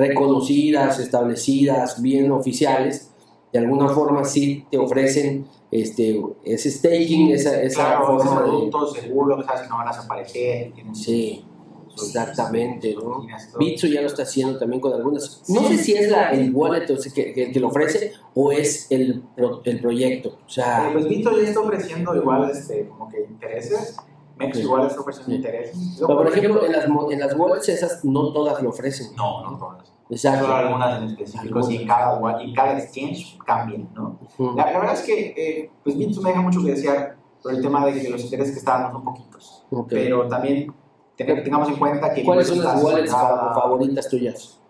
reconocidas, establecidas, bien oficiales, de alguna forma sí te ofrecen este, ese staking, esa, esa claro, forma productos de... seguros, sabes que no van a desaparecer. Sí. Exactamente, ¿no? Bitso ya lo está haciendo también con algunas. No sé si es la, el wallet que, que, que, lo ofrece o es el, el proyecto. O sea, eh, pues Bitso ya está ofreciendo igual este, como que intereses. Mex sí. igual está ofreciendo sí. intereses. Pero, por ejemplo, en las, en las wallets esas no todas lo ofrecen. No, no todas. Exacto. Solo algunas en específico, y cada, y cada exchange cambian, ¿no? Ujú. La, la verdad es que, eh, pues Bitso me deja mucho que desear por el tema de que los intereses que está dando son poquitos. Ok. Pero también ten- tengamos en cuenta que... ¿Cuáles son las wallets favoritas tuyas?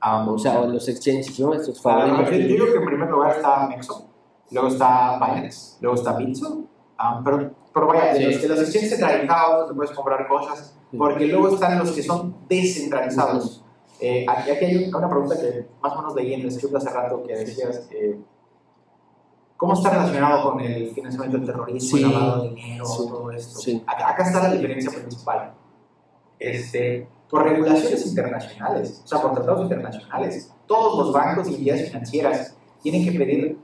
a- O sea, los exchanges, ¿no? Estos favoritos. yo tuyos. digo que en primer lugar está Nexo, luego está Binance, luego está Bitso, ah, pero, pero vaya, de Sí. los, de los exchanges centralizados te puedes comprar cosas, porque luego están los que son descentralizados. Eh, aquí, aquí hay una pregunta que más o menos leí en el script hace rato que decías, eh, ¿cómo está relacionado con el financiamiento del terrorismo, Sí. el lavado de dinero, Sí. todo esto? Sí. Acá, acá está la diferencia principal. Este, por regulaciones internacionales, o sea, por tratados internacionales, todos los bancos y entidades financieras tienen que pedir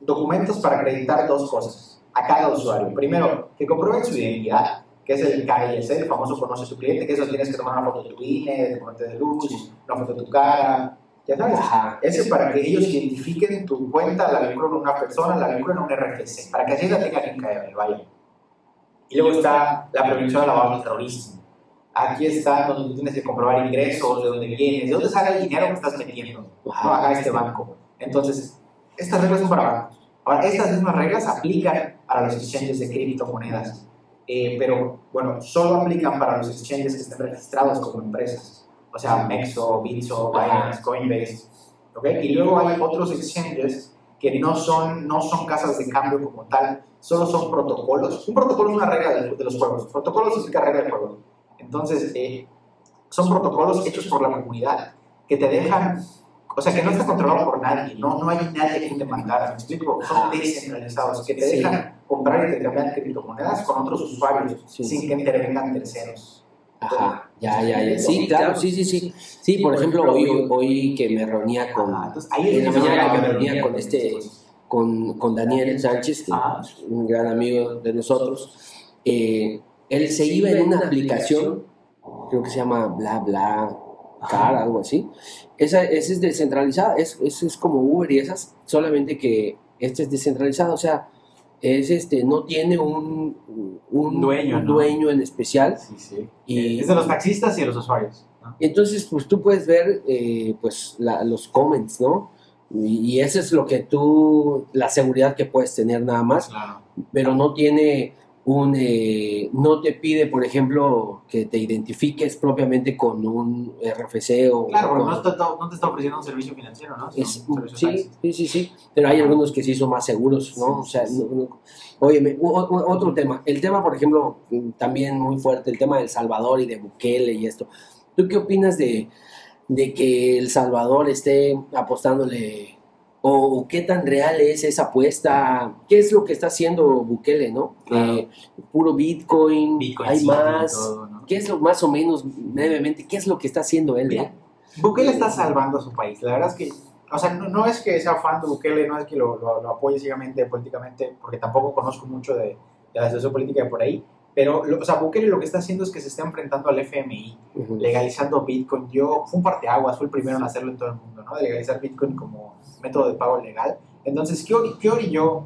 documentos para acreditar dos cosas a cada usuario. Primero, que comprueben su identidad, que es el KIS, el famoso conoce tu cliente, que eso tienes que tomar una foto de tu INE, de tu de luz, una foto de tu cara, ya sabes. Ajá. Ese para que ellos identifiquen tu cuenta, la vinculan a una persona, la vinculan a un RFC, para que así la tengan caer, vaya. Y luego está la prevención del lavado terrorismo. Aquí está donde tienes que comprobar ingresos, de dónde vienes, de dónde sale el dinero que estás metiendo. No haga este banco. Entonces, estas reglas son para bancos. Ahora, estas mismas reglas aplican para los exchanges de criptomonedas. Eh, pero, bueno, solo aplican para los exchanges que estén registrados como empresas. O sea, Mexo, Bitso, Binance, Coinbase. ¿ok? Y luego hay otros exchanges que no son, no son casas de cambio como tal, solo son protocolos. Un protocolo es una regla de, de los juegos. Protocolos significa regla del juego. Entonces, eh, son protocolos hechos por la comunidad que te dejan, o sea, que no está controlado por nadie, no, no hay nadie a quien demandar, ¿me explico? Son descentralizados, que te dejan comprar y intercambiar criptomonedas con otros usuarios Sí. sin que intervengan terceros. Ajá, ya, ya, ya. Sí, claro, sí, sí, sí. Sí, por ejemplo, hoy, hoy que me reunía con, Ah, entonces, ahí es en la mañana que me reunía con este, con, con Daniel Sánchez, que es un gran amigo de nosotros, eh, él se iba en una aplicación, creo que se llama Bla Bla Car, algo así. Esa, esa es descentralizada, es, es, es como Uber y esas, solamente que esta es descentralizada, o sea, es este, no tiene un, un Dueño, un ¿no? dueño en especial. Sí, sí. Y- es de los taxistas y de los usuarios. ¿no? Entonces, pues tú puedes ver eh, pues la- los comments, ¿no? Y, y eso es lo que tú, la seguridad que puedes tener nada más, Claro. pero no tiene un, eh, no te pide, por ejemplo, que te identifiques propiamente con un RFC o... Claro, porque con- no, está- no te está ofreciendo un servicio financiero, ¿no? Es- un sí, sí, sí, sí, pero hay algunos que sí son más seguros, ¿no? O sea, no- no- óyeme, otro tema, el tema, por ejemplo, también muy fuerte, el tema del Salvador y de Bukele y esto. ¿Tú qué opinas de, de que El Salvador esté apostándole o, qué tan real es esa apuesta? ¿Qué es lo que está haciendo Bukele, no? Claro. Eh, puro Bitcoin, Bitcoin hay más. todo, ¿no? ¿Qué es lo más o menos, brevemente, qué es lo que está haciendo él? Mira? Bukele está salvando a su país. La verdad es que, o sea, no, no es que sea fan de Bukele, no es que lo, lo, lo apoye ciegamente políticamente, porque tampoco conozco mucho de, de la situación política de por ahí. Pero, lo- o sea, Bukele lo que está haciendo es que se está enfrentando al FMI, legalizando Bitcoin. Yo, fue un parteaguas, fue el primero en hacerlo en todo el mundo, ¿no? De legalizar Bitcoin como método de pago legal. Entonces, Kiori y yo,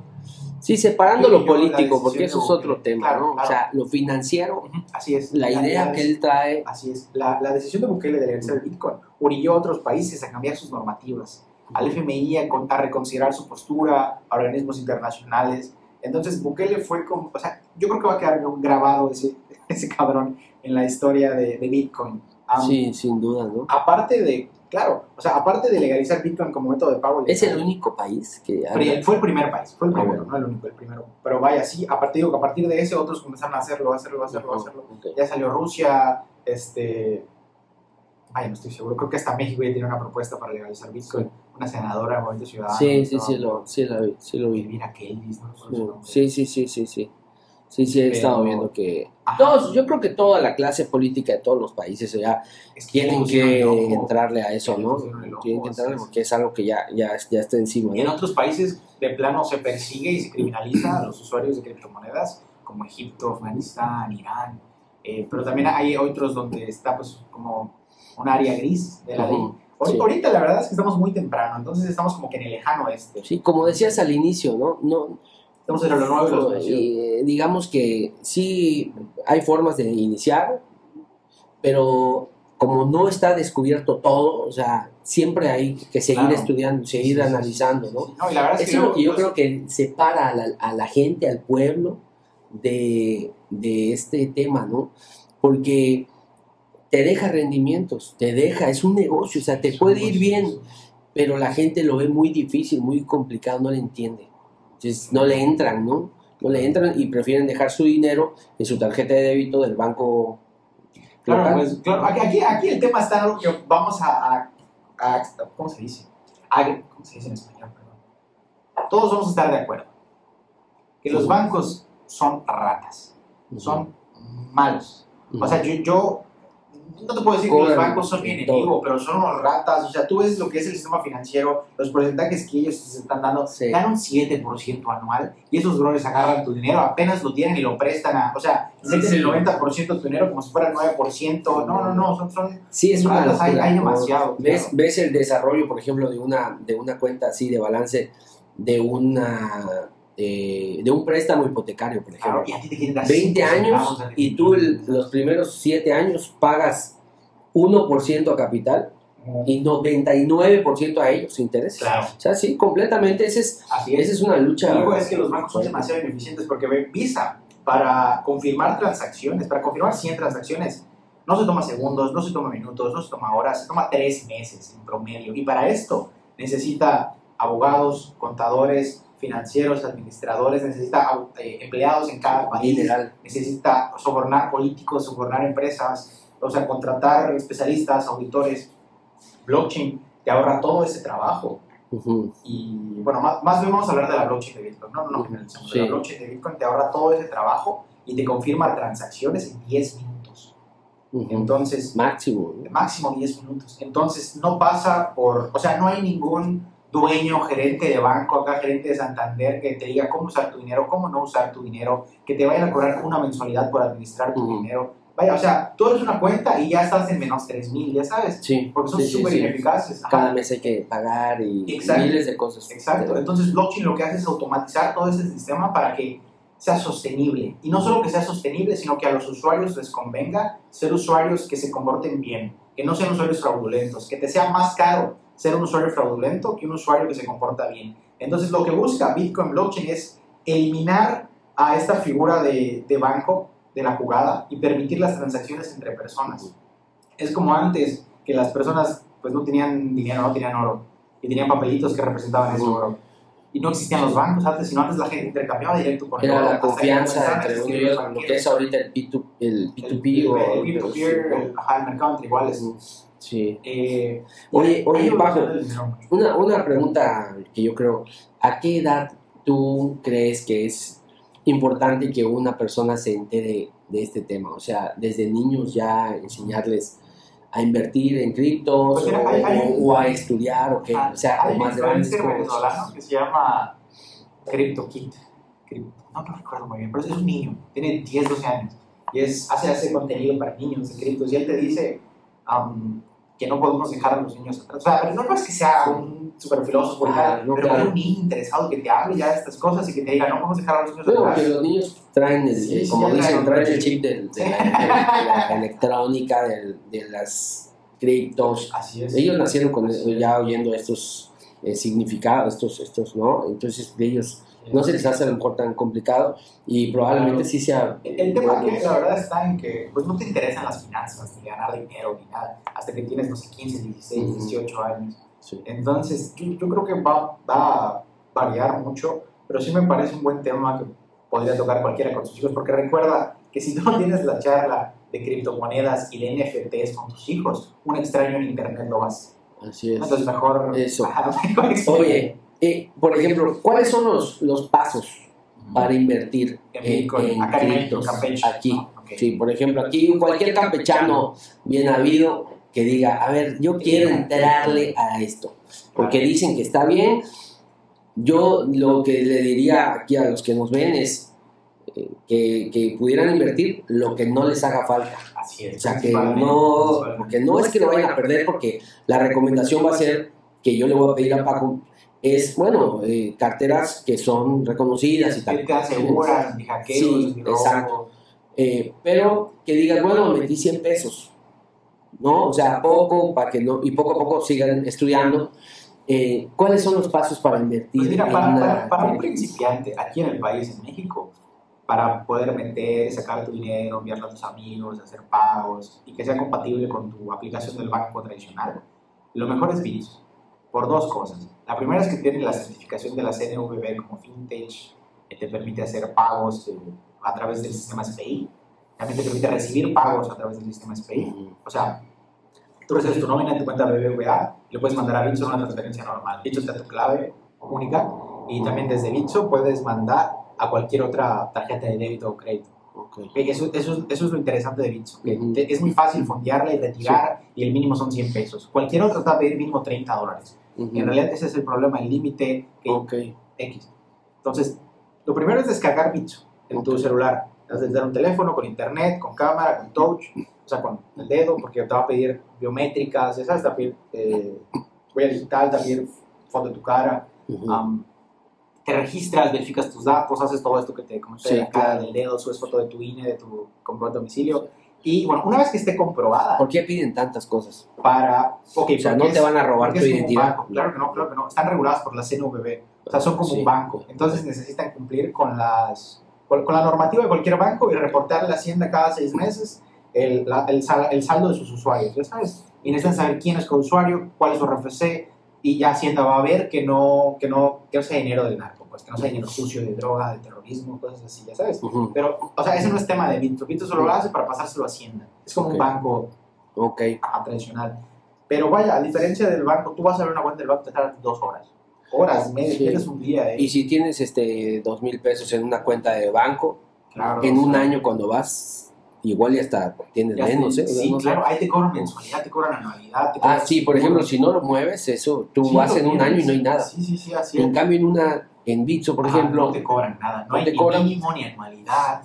Sí, separando lo la político, porque eso es Bukele. otro tema, Claro, ¿no? claro. O sea, lo financiero, así es. la idea la- que él trae. Así es. La, la decisión de Bukele de legalizar el Bitcoin orilló a otros países a cambiar sus normativas, al FMI a, a reconsiderar su postura, a organismos internacionales. Entonces Bukele fue como, o sea, yo creo que va a quedar grabado ese, *laughs* ese cabrón en la historia de, de Bitcoin. Am, Sí, sin duda, ¿no? Aparte de, claro, o sea, aparte de legalizar Bitcoin como método de pago legal, Es el único país que... Fue el primer país, fue el Ah, primero, bueno. no el único, el primero. Pero vaya, sí, a partir, a partir de ese otros comenzaron a hacerlo, a hacerlo, a hacerlo, a hacerlo. Ya salió Rusia, este. Ay, no estoy seguro. Creo que hasta México ya tiene una propuesta para legalizar Bitcoin. Una senadora de Movimiento Ciudadano. Sí, sí, sí, lo, sí, la vi, sí lo vi. Elvira Kelly, ¿no? Sí, sí, sí, sí, sí. Sí, sí, he Pero- estado viendo que... Ajá. Todos, yo creo que toda la clase política de todos los países ya Es que tienen que el ojo. entrarle a eso, ¿no? ojo, Tienen que entrarle porque es algo que ya, ya, ya está encima. Y en ¿no? otros países, de plano, se persigue y se criminaliza a los usuarios de criptomonedas, como Egipto, Afganistán, Irán. Eh, pero también hay otros donde está, pues, como un área gris de la ley. Sí. ahorita la verdad es que estamos muy temprano, entonces estamos como que en el lejano este. Sí, como decías al inicio, ¿no? no Estamos en lo nuevo y lo desconocido. eh, digamos que sí hay formas de iniciar, pero como no está descubierto todo, o sea, siempre hay que seguir Claro. estudiando, seguir Sí, analizando, ¿no? sí. No, y la verdad es es lo que yo creo que separa a la, a la gente, al pueblo, de, de este tema, ¿no? Porque te deja rendimientos, te deja, es un negocio, o sea, te puede ir bien, pero la gente lo ve muy difícil, muy complicado, no le entiende. Entonces no le entran, ¿no? No le entran y prefieren dejar su dinero en su tarjeta de débito del banco. Claro, pues, claro. Aquí, el tema está en algo que vamos a, a- a- ¿Cómo se dice? A- ¿Cómo se dice en español? Perdón. Todos vamos a estar de acuerdo. Que los bancos son ratas, son malos. O sea, yo, yo no te puedo decir que los bancos son mi en enemigo, pero son unos ratas. O sea, tú ves lo que es el sistema financiero, los porcentajes que ellos se están dando, Sí. dan un 7% anual y esos brothers agarran tu dinero, apenas lo tienen y lo prestan a. O sea, Sí, meten sí. el 90% de tu dinero como si fuera el 9%. No, no, no, son. son Sí, es una ratas, hay- locura, hay ¿no? demasiado, ¿Ves, claro. ves el desarrollo, por ejemplo, de una, de una cuenta así de balance, de una eh, de un préstamo hipotecario, por ejemplo. claro, y a ti te quieren dar 20 cinco años y tú el- los primeros 7 años pagas 1% a capital y 99% a ellos intereses. Claro, O sea, sí, completamente, ese es, así es. esa es una lucha. Luego es que los bancos son demasiado ineficientes porque Visa para confirmar transacciones, para confirmar 100 transacciones, no se toma segundos, no se toma minutos, no se toma horas, se toma tres meses en promedio. Y para esto necesita abogados, contadores, financieros, administradores, necesita eh, empleados en cada país, necesita sobornar políticos, sobornar empresas, o sea, contratar especialistas, auditores. Blockchain te ahorra todo ese trabajo. Y bueno, más, más vamos a hablar de la blockchain de Bitcoin. No, no, no, finalicemos. Sí. La blockchain de Bitcoin te ahorra todo ese trabajo y te confirma transacciones en 10 minutos. Entonces, Máximo. máximo 10 minutos. Entonces, no pasa por, o sea, no hay ningún dueño, gerente de banco, acá gerente de Santander que te diga cómo usar tu dinero, cómo no usar tu dinero, que te vayan a cobrar una mensualidad por administrar tu dinero. Vaya, o sea, tú eres una cuenta y ya estás en menos 3 mil, ya sabes, Sí, porque son sí, súper sí. ineficaces. Cada mes hay que pagar y Exacto. miles de cosas. Exacto. Entonces, blockchain lo que hace es automatizar todo ese sistema para que sea sostenible. Y no solo que sea sostenible, sino que a los usuarios les convenga ser usuarios que se comporten bien, que no sean usuarios fraudulentos, que te sea más caro ser un usuario fraudulento que un usuario que se comporta bien. Entonces, lo que busca Bitcoin Blockchain es eliminar a esta figura de, de banco de la jugada y permitir las transacciones entre personas. Es como antes que las personas pues no tenían dinero, no tenían oro y tenían papelitos que representaban ese oro. Y no existían los bancos antes, sino antes la gente intercambiaba directo con Era la confianza entre uno y otro, lo que es ahorita el P2, el El- P2P o el peer-to-peer, el, ajá, el mercado entre iguales. Sí. Eh, Oye, oye, Paco. Una, una pregunta que yo creo, ¿a qué edad tú crees que es importante que una persona se entere de este tema? O sea, desde niños ya enseñarles a invertir en criptos Pues mira, o, hay- o a estudiar o qué, o sea, Hay o más grandes. venezolano que se llama CryptoKit. Crypto- No, no recuerdo muy bien, pero es un niño, tiene 10, 12 años. Y es, hace, hace contenido para niños de criptos. Y él te dice am, que no podemos dejar a los niños atrás. O sea, pero no es que sea un super filósofo, Ah, no, pero claro. hay un niño interesado que te hable ya de estas cosas y que te diga, no podemos dejar a los niños Bueno, atrás. que los niños traen, el, Sí, como dicen, traen el chip de, la, de la *laughs* electrónica, de, las criptos. Así es. Ellos nacieron con es. ya oyendo estos eh, significados, estos, estos, ¿no? Entonces de ellos no se les hace a lo mejor tan complicado y probablemente sí sea... El, el tema aquí, la verdad, está en que pues, no te interesan las finanzas, ni ganar dinero, ni nada, hasta que tienes, no sé, 15, 16, Ujú. 18 años. Sí. Entonces, yo, yo creo que va, va a variar mucho, pero sí me parece un buen tema que podría tocar cualquiera con sus hijos, porque recuerda que si no *laughs* tienes la charla de criptomonedas y de NFTs con tus hijos, un extraño en internet lo vas. Así es. Entonces, mejor. Eso. Ajá, *laughs* mejor Oye, eh, por ejemplo, ¿cuáles son los, los pasos para invertir en en, Bitcoin, en acá criptos aquí? Sí, por ejemplo, aquí cualquier campechano bien habido que diga, a ver, yo quiero entrarle a esto, porque dicen que está bien. Yo lo que le diría aquí a los que nos ven es eh, que, que pudieran invertir lo que no les haga falta. Así es. O sea, que no, porque no es que lo vayan a perder, porque la recomendación va a ser que yo le voy a pedir a Paco, es, bueno, eh, carteras que son reconocidas y tal. Que te aseguran, ni hackeos, Sí, ni robo. exacto. Eh, pero que digas, bueno, metí 100 pesos. ¿no? O sea, poco para que no, y poco a poco sigan estudiando. Eh, ¿Cuáles son los pasos para invertir Pues mira, en para, una- para- para un principiante aquí en el país, en México, para poder meter, sacar tu dinero, enviarlo a tus amigos, hacer pagos y que sea compatible con tu aplicación del banco tradicional, lo mejor es Bitso, por dos cosas. La primera es que tiene la certificación de la CNVB como Vintage, que te permite hacer pagos eh, a través del sistema SPAY, también te permite recibir pagos a través del sistema. Ujú. O sea, tú recibes tu nómina en tu cuenta BBVA, le puedes mandar a Bitso una transferencia normal. Bitso da tu clave única y también desde Bitso puedes mandar a cualquier otra tarjeta de débito o crédito. Ok. Eh, Eso, eso, eso es lo interesante de Bitso, que es muy fácil fondearla y retirar y el mínimo son 100 pesos. Cualquier otro te va a pedir mínimo 30 dólares. Ujú. En realidad ese es el problema, el límite que Ok. X. Entonces, lo primero es descargar Bitso en tu Ok. celular. Has de tener un teléfono con internet, con cámara, con touch, o sea, con el dedo, porque te va a pedir biométricas, a pedir eh, huella digital, pedir foto de tu cara. Ujú. am, te registras, verificas tus datos, haces todo esto que te comenté Sí, de la cara, claro. del dedo, subes foto de tu INE, de tu comprobante de domicilio. Y bueno, una vez que esté comprobada, ¿Por qué piden tantas cosas? para. Ok, O sea, no te es- van a robar tu identidad. banco. Claro que no, claro que no. Están reguladas por la CNVB. O sea, son como Sí. un banco. Entonces necesitan cumplir con, las, con, con la normativa de cualquier banco y reportar a la Hacienda cada seis meses el, la- el, sal- el saldo de sus usuarios. ¿Ya sabes? Y necesitan saber quién es cada usuario, cuál es su RFC. Y ya Hacienda va a ver que no, que no, que no sea dinero del narco, pues que no sea dinero sucio de droga, de terrorismo, cosas así, ya sabes. Pero, o sea, ese no es tema de Bitso. Bitso solo lo hace para pasárselo a Hacienda. Es como un banco Ok. ah, tradicional. Pero vaya, a diferencia del banco, tú vas a ver una cuenta del banco, te tarda dos horas. Horas, media, Sí. tienes un día de Y si tienes este dos mil pesos en una cuenta de banco, claro, en un sea, año cuando vas, igual ya hasta tienes ya menos, ¿eh? Sí, No sé. claro, ahí te cobran mensualidad, te cobran anualidad. te Ah, cobran sí, por ejemplo, si no lo mueves, eso, tú Sí, vas en un año y no hay nada. Sí, sí, sí, así En es. cambio, en una, en Bitso, por Ajá, ejemplo, no te cobran nada, no, no hay te ni cobran- mínimo ni anualidad.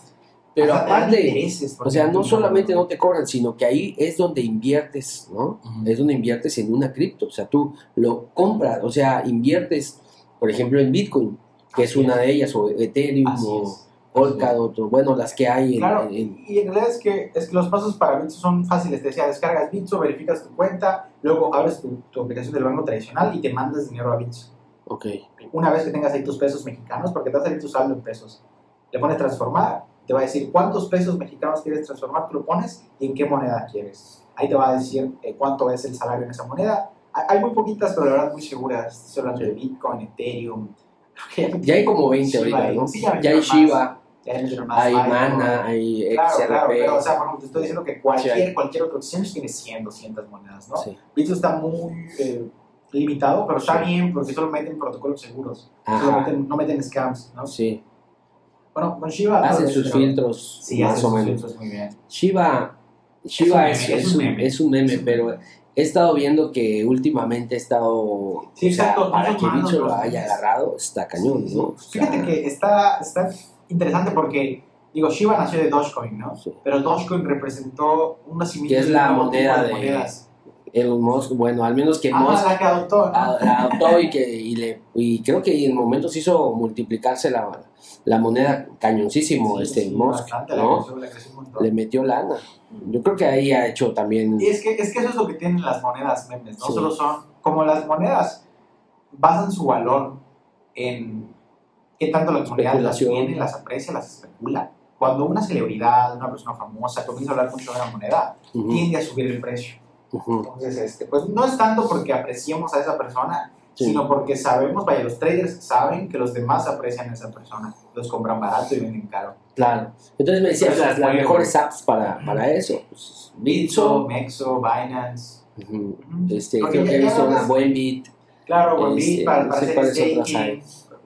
pero aparte, o sea, no solamente no te cobran, sino que ahí es donde inviertes, ¿no? Es donde inviertes en una cripto, o sea, tú lo compras, o sea, inviertes, por ejemplo, en Bitcoin, que es una es. de ellas, o Ethereum, Así o Polkadot, bueno, las que hay en, Claro, en- y en realidad es que, es que los pasos para Bitso son fáciles. Te decía, descargas Bitso, verificas tu cuenta, luego abres tu, tu aplicación del banco tradicional y te mandas dinero a Bitso. ok, Una vez que tengas ahí tus pesos mexicanos, porque te va a salir tu saldo en pesos, le pones transformar, te va a decir cuántos pesos mexicanos quieres transformar, tú lo pones y en qué moneda quieres. Ahí te va a decir eh, cuánto es el salario en esa moneda. Hay, muy poquitas, pero la verdad muy seguras. Estoy hablando de Bitcoin, Ethereum. ya hay como 20 Shiba ahorita. ¿no? Sí, Ya hay metieron más hay Bitcoin. Mana, hay Claro, XRP. claro, pero o sea, por ejemplo, te estoy diciendo que cualquier, Sí, hay. cualquier otro exchange tiene 100, 200 monedas, ¿no? Sí. Bitso está muy eh, limitado, pero está Sí. bien porque solo meten protocolos seguros. Solo meten- no meten scams, ¿no? Sí, Bueno, con Shiba... hacen sus pero- filtros Sí, más o sus menos. filtros muy bien. Shiba, Shiba Es es, un meme, es un, es un meme, pero he estado viendo que últimamente he estado, Sí, o sea, exacto, para que Bicho lo haya agarrado, está cañón, Sí, sí. ¿no? O sea, Fíjate que está, está interesante porque, digo, Shiba nació de Dogecoin, ¿no? sí. Pero Dogecoin representó un nacimiento Que es la moneda de- monedas. Elon Musk, bueno, al menos que Ah, Musk la que adoptó, ¿no? a- la adoptó y, que, y, le, y creo que en momentos hizo multiplicarse la, la moneda cañoncísimo, Sí, este sí. Le metió lana. Yo creo que ahí ha hecho también... Y es que, es que eso es lo que tienen las monedas memes, no Sí. solo son, como las monedas basan su valor en qué tanto la comunidad las tiene, las aprecia, las especula. Cuando una celebridad, una persona famosa comienza a hablar mucho de la moneda, Ujú, tiende a subir el precio. ujú, Entonces, este, pues no es tanto porque apreciemos a esa persona, sí. sino porque sabemos, vaya, los traders saben que los demás aprecian a esa persona, los compran barato y venden caro. Claro. Entonces me decías las, las fue- mejores apps para, para eso. Pues, Bitso, Mexo, Binance. ujú, Ujú. este, creo que he visto hablas- una buen bit. Claro, Buen Este, para, para hacer staking.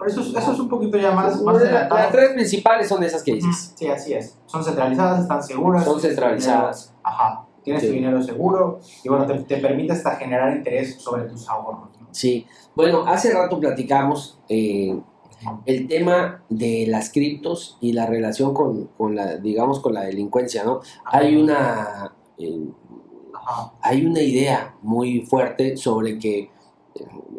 Eso, es- eso es un poquito ya más, más Las tres principales son esas que dices. Sí, así es. Son centralizadas, están seguras. Son centralizadas. Ajá. Tienes tu dinero seguro y bueno, te, te permite hasta generar interés sobre tus ahorros. ¿no? Sí. Bueno, hace rato platicamos eh, el tema de las criptos y la relación con, con la, digamos, con la delincuencia, ¿no? Hay una, eh, hay una idea muy fuerte sobre que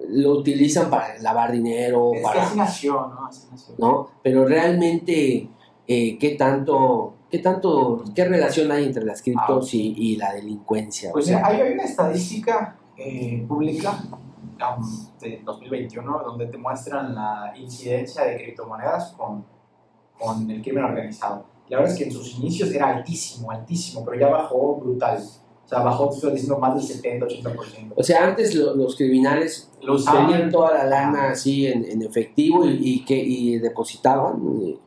lo utilizan para lavar dinero, Es que para, así nació, ¿no? Así nació. ¿no? Pero realmente, eh, ¿qué tanto ¿Qué tanto, qué relación hay entre las criptos y, y la delincuencia? Pues o sea, mira, hay, hay una estadística eh, pública um, de 2021 donde te muestran la incidencia de criptomonedas con, con el crimen organizado. La verdad es que en sus inicios era altísimo, altísimo, pero ya bajó brutal. O sea, bajó, te estoy diciendo, más del 70-80%. o sea, antes lo- los criminales Lo tenían toda la lana así en, en efectivo y, y que y depositaban. y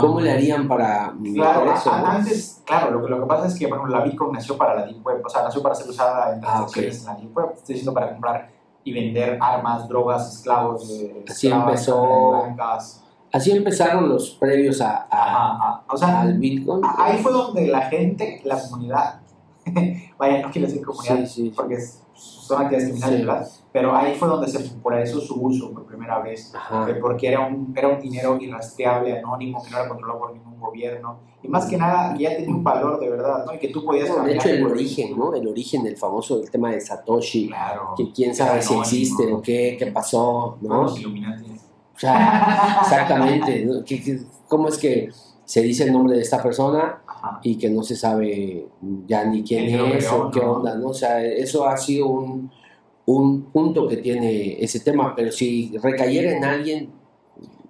¿Cómo um, le harían para Claro, eso? a- no? antes, claro, lo que, lo que pasa es que, ejemplo, la Bitcoin nació para la Deep Web, o sea, nació para ser usada en Ah, transacciones en la Deep Web, estoy diciendo para comprar y vender armas, drogas, esclavos, eh, Así esclavas, empezó. blancas. Así empezaron los previos a, a- Ajá, ajá. O sea, al Bitcoin. a- ahí fue donde la gente, la comunidad, *laughs* vaya, no quiero decir comunidad, Sí, sí. porque son actividades criminales. ¿verdad? Pero ahí fue donde se popularizó su uso por primera vez. Ajá. porque era un, era un dinero irrastreable, anónimo, que no era controlado por ningún gobierno, y más que nada ya tenía un valor de verdad, ¿no? Y que tú podías De cambiar hecho, el origen, ¿no? El origen del famoso del tema de Satoshi, Claro. que quién sabe si existe o qué, qué pasó, ¿no? Los. O sea, *laughs* exactamente. ¿no? ¿Qué- qué- ¿Cómo es que se dice el nombre de esta persona Ajá. y que no se sabe ya ni quién ¿Quién lo es o qué onda, ¿no? O sea, eso ha sido un, un punto que tiene ese tema, pero si recayera en alguien,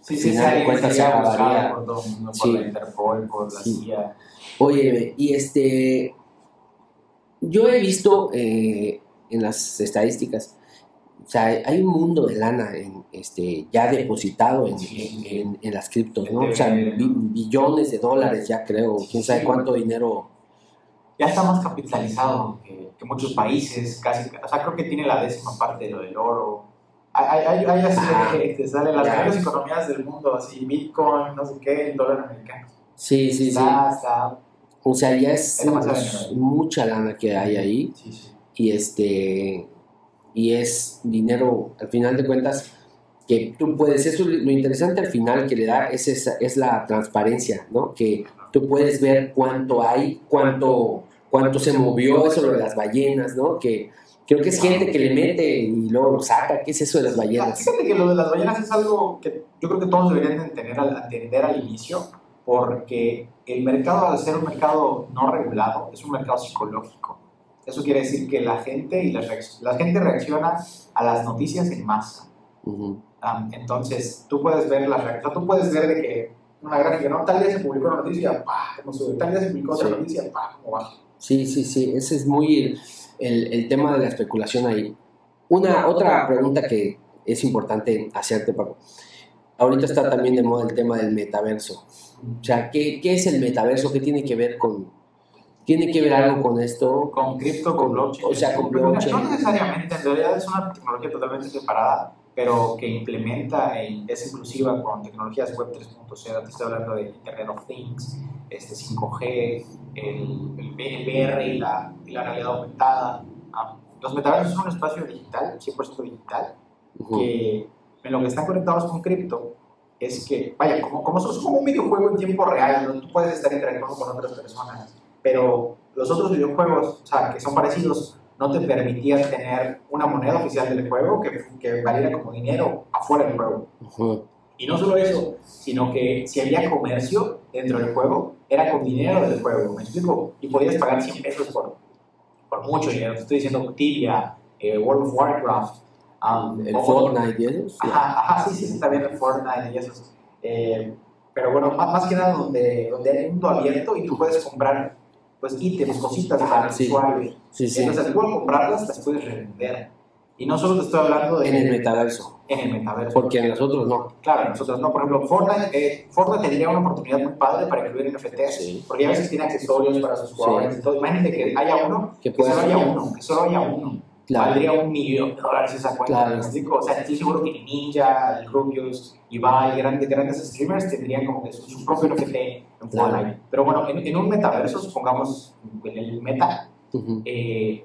Sí, sí, final de cuentas se acabaría. por todo el mundo, por Sí. la Interpol, por la Sí. CIA. Oye, y este, yo he visto eh, en las estadísticas, o sea, hay un mundo de lana en, este, ya depositado en, Sí, en- en- en las criptos, ¿no? O sea, Este, bi- billones de dólares ya creo, quién sabe cuánto dinero. Ya está más capitalizado que, que muchos países, casi, o sea, creo que tiene la décima parte de lo del oro. Hay, hay, hay, así Ajá. que te salen las mejores economías del mundo, así, Bitcoin, no sé qué, el dólar americano. Sí, sí, sí. Está, está, O sea, ya es, Es mucha lana que hay ahí sí, sí. y este y es dinero al final de cuentas que tú puedes eso lo interesante al final que le da es esa, es la transparencia no que tú puedes ver cuánto hay cuánto cuánto se movió eso lo de las ballenas no que creo que es gente que le mete y luego lo saca qué es eso de las ballenas Fíjate que lo de las ballenas es algo que yo creo que todos deberían de entender al, entender al inicio, porque el mercado, al ser un mercado no regulado, es un mercado psicológico. Eso quiere decir que la gente, y la, la gente reacciona a las noticias en masa. Entonces, tú puedes ver las reacciones, tú puedes ver de que una gráfica, ¿no? Tal día se publicó una noticia, ¡pah! ¿Cómo sube? Tal día se publicó otra Sí. noticia, ¡pah! ¿Cómo baja? Sí, sí, sí, ese es muy el, el- el tema de la especulación ahí. Una otra pregunta que es importante hacerte, Paco. Ahorita está también de moda el tema del metaverso. O sea, ¿qué, qué es el metaverso? ¿Qué tiene que ver con... ¿Tiene que ver algo con esto? Con cripto, con blockchain. O sea, con blockchain. No necesariamente, en realidad es una tecnología totalmente separada, pero que implementa y es inclusiva con tecnologías web 3.0. Te estoy hablando de Internet of Things, este 5G, el, el, VR y la, y la realidad aumentada. Ah, los metaversos son un espacio digital, 100% digital, que en lo que están conectados con cripto es que, vaya, como, como es como un videojuego en tiempo real, donde tú puedes estar interactuando con otras personas, pero los otros videojuegos, o sea, que son parecidos, no te permitían tener una moneda oficial del juego que, que valiera como dinero afuera del juego. Ujú. Y no solo eso, sino que si había comercio dentro del juego, era con dinero del juego, ¿me explico? Y podías pagar 100 pesos por, por mucho dinero. Te estoy diciendo Tibia, eh, World of Warcraft, um, El Fortnite y eso. Ajá, ajá, sí, sí, también el Fortnite y esos. Eh, pero bueno, más, más que nada donde, donde hay un mundo abierto y tú puedes comprar pues ítems, cositas para el Sí. usuario. Sí, sí. Entonces, al comprarlas las puedes revender. Y no solo te estoy hablando de... En el metaverso. En el metaverso. Porque en los otros no. Claro, nosotros no. Por ejemplo, Fortnite, eh, Fortnite tendría una oportunidad muy padre para incluir NFTs. Sí. Porque a veces tiene accesorios para sus jugadores y todo. Imagínate que haya uno, Que solo haya uno, que solo haya uno. Claro. Valdría un millón de dólares esa cuenta. Claro. O sea, estoy seguro que Ninja, Rubius, Ibai, grandes, grandes streamers tendrían como que su, su propio NFT Claro. Pero bueno, en, en un metaverso, supongamos en el meta, Ujú. eh,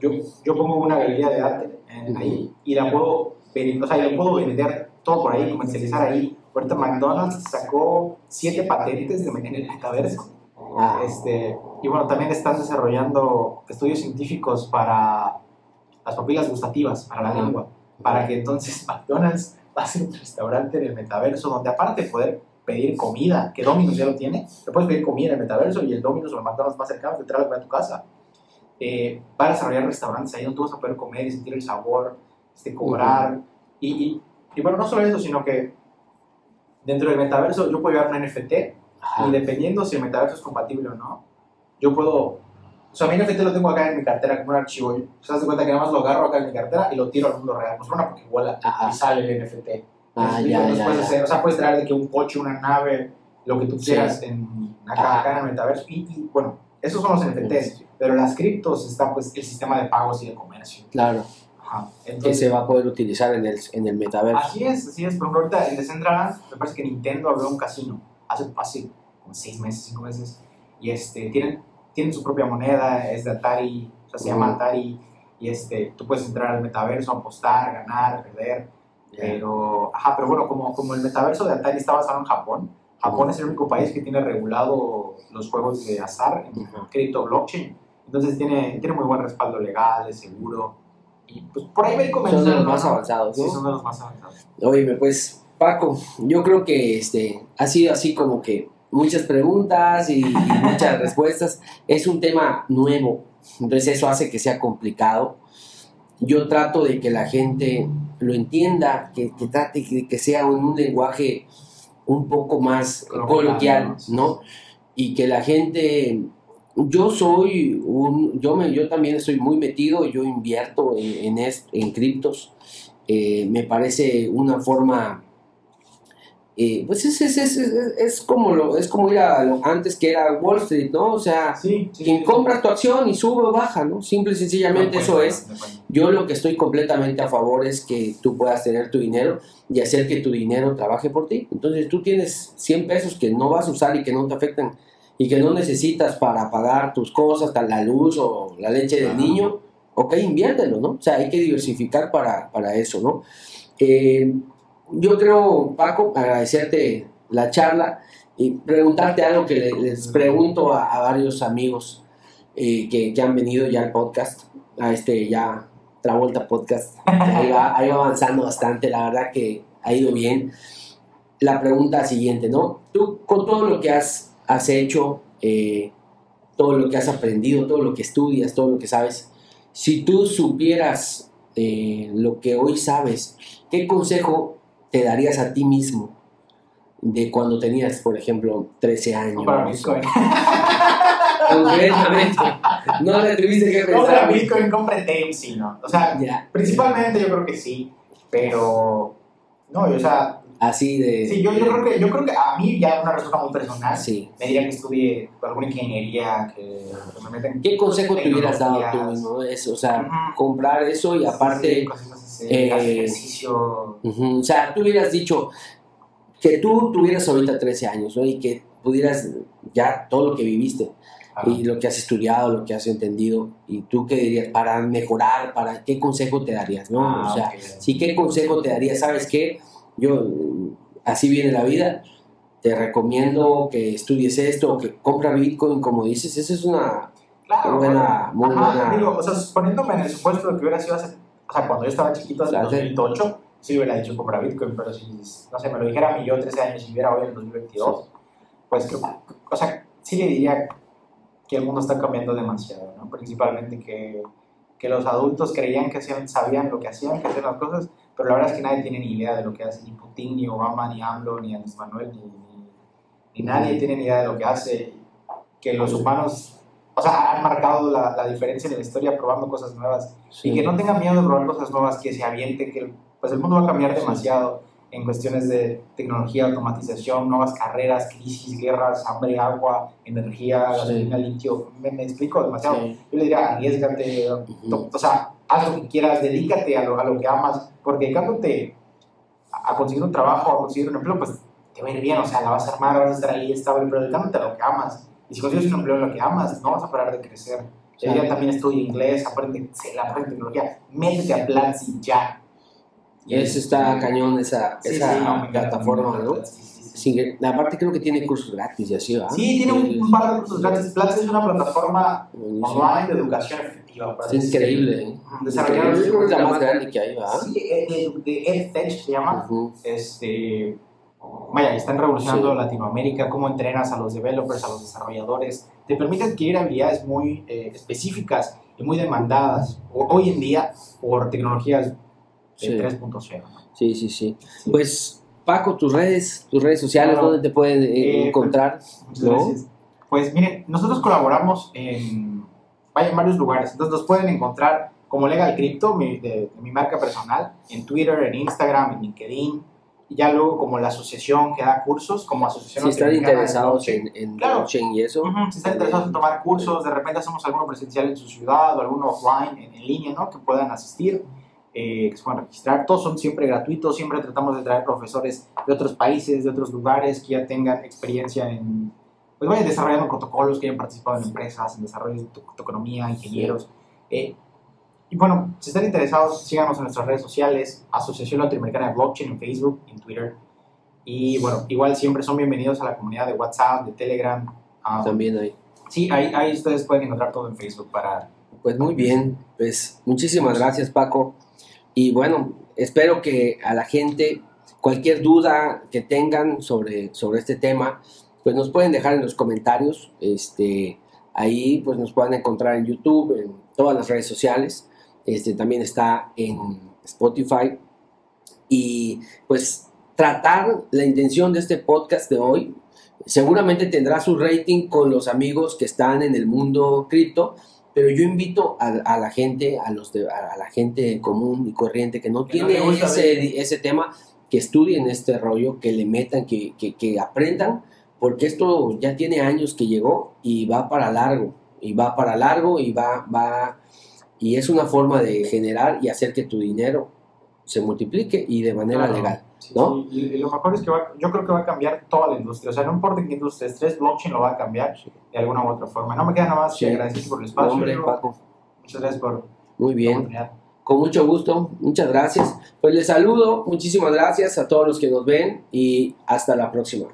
yo, yo pongo una galería de arte en- ahí y la puedo, o sea, y lo puedo vender todo por ahí, comercializar ahí. Ahorita McDonald's sacó siete patentes de, en el metaverso. Ah, Este, y bueno, también están desarrollando estudios científicos para las papilas gustativas, para la lengua, para que entonces *laughs* McDonald's va a ser un restaurante en el metaverso donde aparte de poder pedir comida, que Domino's ya lo tiene. Te puedes pedir comida en el metaverso y el Domino's o el McDonald's más cercano te trae a tu casa. Eh, va a desarrollar restaurantes ahí donde tú vas a poder comer y sentir el sabor, este, cobrar. y, y, y bueno, no solo eso, sino que dentro del metaverso yo puedo llevar un NFT Ajá. y dependiendo si el metaverso es compatible o no, yo puedo. O sea, mi NFT lo tengo acá en mi cartera como un archivo. Haz de cuenta que nada más lo agarro acá en mi cartera y lo tiro al mundo real. Pues una porque Ajá. y sale el NFT. Ah, ya, Entonces ya, puedes ya. hacer, o sea, puedes traer de que un coche, una nave, lo que tú Sí. quieras en, acá, acá en el metaverso. Y, y, bueno, esos son los NFTs. Pero las criptos está pues el sistema de pagos y de comercio. Claro, Ajá. que Entonces, se va a poder utilizar en el, en el metaverso. Así es, así es. Por ejemplo, ahorita en Decentraland, me parece que Nintendo abrió un casino hace, hace como seis meses, cinco meses. Y este, tienen, tienen su propia moneda, es de Atari, o sea, se llama Ujú. Atari. Y este, tú puedes entrar al metaverso, apostar, ganar, perder. Pero, ajá, pero bueno, como, como el metaverso de Atari está basado en Japón, Japón es el único país que tiene regulado los juegos de azar en Ujú. cripto blockchain. Entonces tiene, tiene muy buen respaldo legal, es seguro. Y pues por ahí va ir Son de los más ¿no? avanzados, Sí, ¿no? son de los más avanzados. Oye, pues, Paco, yo creo que este ha sido así como que muchas preguntas y, y muchas *laughs* respuestas. Es un tema nuevo, entonces eso hace que sea complicado. Yo trato de que la gente lo entienda, que, que trate de que sea un, un lenguaje un poco más Coloquial, ¿no? Y que la gente, yo soy un, yo me, yo también estoy muy metido, yo invierto en, en, est- en criptos, eh, me parece una forma eh, pues es, es, es, es, es como lo, es como ir a lo antes que era Wall Street, ¿no? O sea, Sí, sí. quien sí. compra tu acción y sube o baja, ¿no? Simple y sencillamente No, eso es. no, Yo lo que estoy completamente a favor es que tú puedas tener tu dinero y hacer que tu dinero trabaje por ti. Entonces tú tienes 100 pesos que no vas a usar y que no te afectan y que no necesitas para pagar tus cosas, tal la luz o la leche del niño, ok, inviértelo, ¿no? O sea, hay que diversificar para, para eso, ¿no? Eh, yo creo, Paco, agradecerte la charla y preguntarte algo que le- les pregunto a, a varios amigos eh, que, que han venido ya al podcast, a este ya Travolta Podcast. *laughs* Ahí va, ahí va avanzando bastante, la verdad que ha ido bien. La pregunta siguiente, ¿no? Tú, con todo lo que has, has hecho, eh, todo lo que has aprendido, todo lo que estudias, todo lo que sabes, si tú supieras eh, lo que hoy sabes, ¿qué consejo te darías a ti mismo de cuando tenías, por ejemplo, 13 años? Compra Bitcoin. Concretamente, no le tuviste que Compra pensar. Bitcoin, compra sí, ¿no? O sea, Ya, principalmente yo creo que sí, pero... No, o sea, así de... sí, yo, yo, creo que, yo creo que a mí ya una respuesta muy personal. Sí. Me diría que estudie alguna ingeniería, que, que me metan... ¿Qué consejo te hubieras dado tú mismo? Eso, o sea, Ujú. comprar eso y aparte, Sí, cositas eh, ejercicio. ujú, o sea, tú hubieras dicho que tú tuvieras ahorita 13 años, ¿no? Y que pudieras ya todo lo que viviste y lo que has estudiado, lo que has entendido, y tú qué dirías para mejorar, para qué consejo te darías, ¿no? Ah, o sea, ok. sí, qué consejo te darías, ¿sabes qué? Yo, así viene la vida, te recomiendo que estudies esto, que compra Bitcoin, como dices, esa es una Claro, buena, muy Ajá, buena... digo, o sea, poniéndome en el supuesto de que hubiera sido hace, o sea, cuando yo estaba chiquito, en Claro. 2008, sí hubiera dicho comprar Bitcoin, pero si, no sé, me lo dijera a mí yo 13 años y viviera hoy en el 2022, pues creo, o sea, sí le diría que el mundo está cambiando demasiado, ¿no? Principalmente que, que los adultos creían que hacían, sabían lo que hacían, que hacían las cosas, pero la verdad es que nadie tiene ni idea de lo que hace, ni Putin, ni Obama, ni AMLO, ni Andrés Manuel, ni, ni, ni nadie tiene ni idea de lo que hace, que los humanos o sea, han marcado la, la diferencia en la historia probando cosas nuevas. Sí. Y que no tengan miedo de probar cosas nuevas, que se avienten, que pues el mundo va a cambiar demasiado en cuestiones de tecnología, automatización, nuevas carreras, crisis, guerras, hambre, agua, energía, gasolina, litio. Me, me explico demasiado. Sí. Yo le diría, arriesgate, Ujú. o sea, haz lo que quieras, dedícate a lo, a lo que amas, porque dedicándote a, a conseguir un trabajo, a conseguir un empleo, pues te va a ir bien, o sea, la vas a armar, vas a estar ahí estable, pero dedicándote a lo que amas. Y si consigues un empleo en lo que amas, no vas a parar de crecer. Yo diría también estudia inglés, aprende, la aprende tecnología, métete a Platzi ya. Eso está cañón, esa, Sí, esa sí, no, plataforma, ¿no? sí, sí, sí. Aparte creo que tiene cursos gratis y así, ¿va? Sí, tiene un, un par de cursos gratis. Platzi es una plataforma online de educación efectiva. Es increíble. que es la más grande que hay, ¿va? Sí, de, de EdTech se llama. Ujú. Este, vaya, están revolucionando Latinoamérica, cómo entrenas a los developers, a los desarrolladores, te permite adquirir habilidades muy eh, específicas y muy demandadas hoy en día por tecnologías Sí. 3.0. Sí, sí, sí. Pues, Paco, tus redes, tus redes sociales, Claro. ¿dónde te pueden eh, Eh, encontrar? Muchas ¿No? gracias. Pues miren, nosotros colaboramos en, vaya, en varios lugares. Entonces nos pueden encontrar como Legal Crypto, mi, de, de mi marca personal, en Twitter, en Instagram, en LinkedIn. Y ya luego como la asociación que da cursos, como Asociación Si están interesados en, en Claro. blockchain y eso. Ujú, Si están interesados en tomar cursos, de repente hacemos alguno presencial en su ciudad o alguno offline, en, en línea, ¿no? Que puedan asistir, eh, que se puedan registrar. Todos son siempre gratuitos, siempre tratamos de traer profesores de otros países, de otros lugares, que ya tengan experiencia en, pues vayan desarrollando protocolos, que hayan participado en empresas, en desarrollo de to- tokenomía, ingenieros. Eh, y bueno, si están interesados, síganos en nuestras redes sociales, Asociación Latinoamericana de Blockchain en Facebook, en Twitter. Y bueno, igual siempre son bienvenidos a la comunidad de WhatsApp, de Telegram. ah, También hay. Sí, ahí, ahí ustedes pueden encontrar todo en Facebook para... Pues muy bien, pues muchísimas gracias Paco. Y bueno, espero que a la gente, cualquier duda que tengan sobre, sobre este tema, pues nos pueden dejar en los comentarios. Este, ahí pues nos pueden encontrar en YouTube, en todas las redes sociales. Este, también está en Spotify. Y pues tratar la intención de este podcast de hoy, seguramente tendrá su rating con los amigos que están en el mundo cripto, pero yo invito a, a la gente, a, los de- a la gente común y corriente que no Que tiene ese, ese tema, que estudien este rollo, que le metan, que, que, que aprendan, porque esto ya tiene años que llegó y va para largo, y va para largo y va, va, y es una forma de generar y hacer que tu dinero se multiplique y de manera Claro. legal. Sí, ¿No? sí, Y, y lo mejor es que va- yo creo que va a cambiar toda la industria. O sea, no importa en qué industria estés, blockchain lo va a cambiar de alguna u otra forma. No me queda nada más Sí. que agradecer por el espacio. Hombre, Diego. Paco, Muchas gracias por muy bien. Con mucho gusto, muchas gracias. Pues les saludo, muchísimas gracias a todos los que nos ven y hasta la próxima.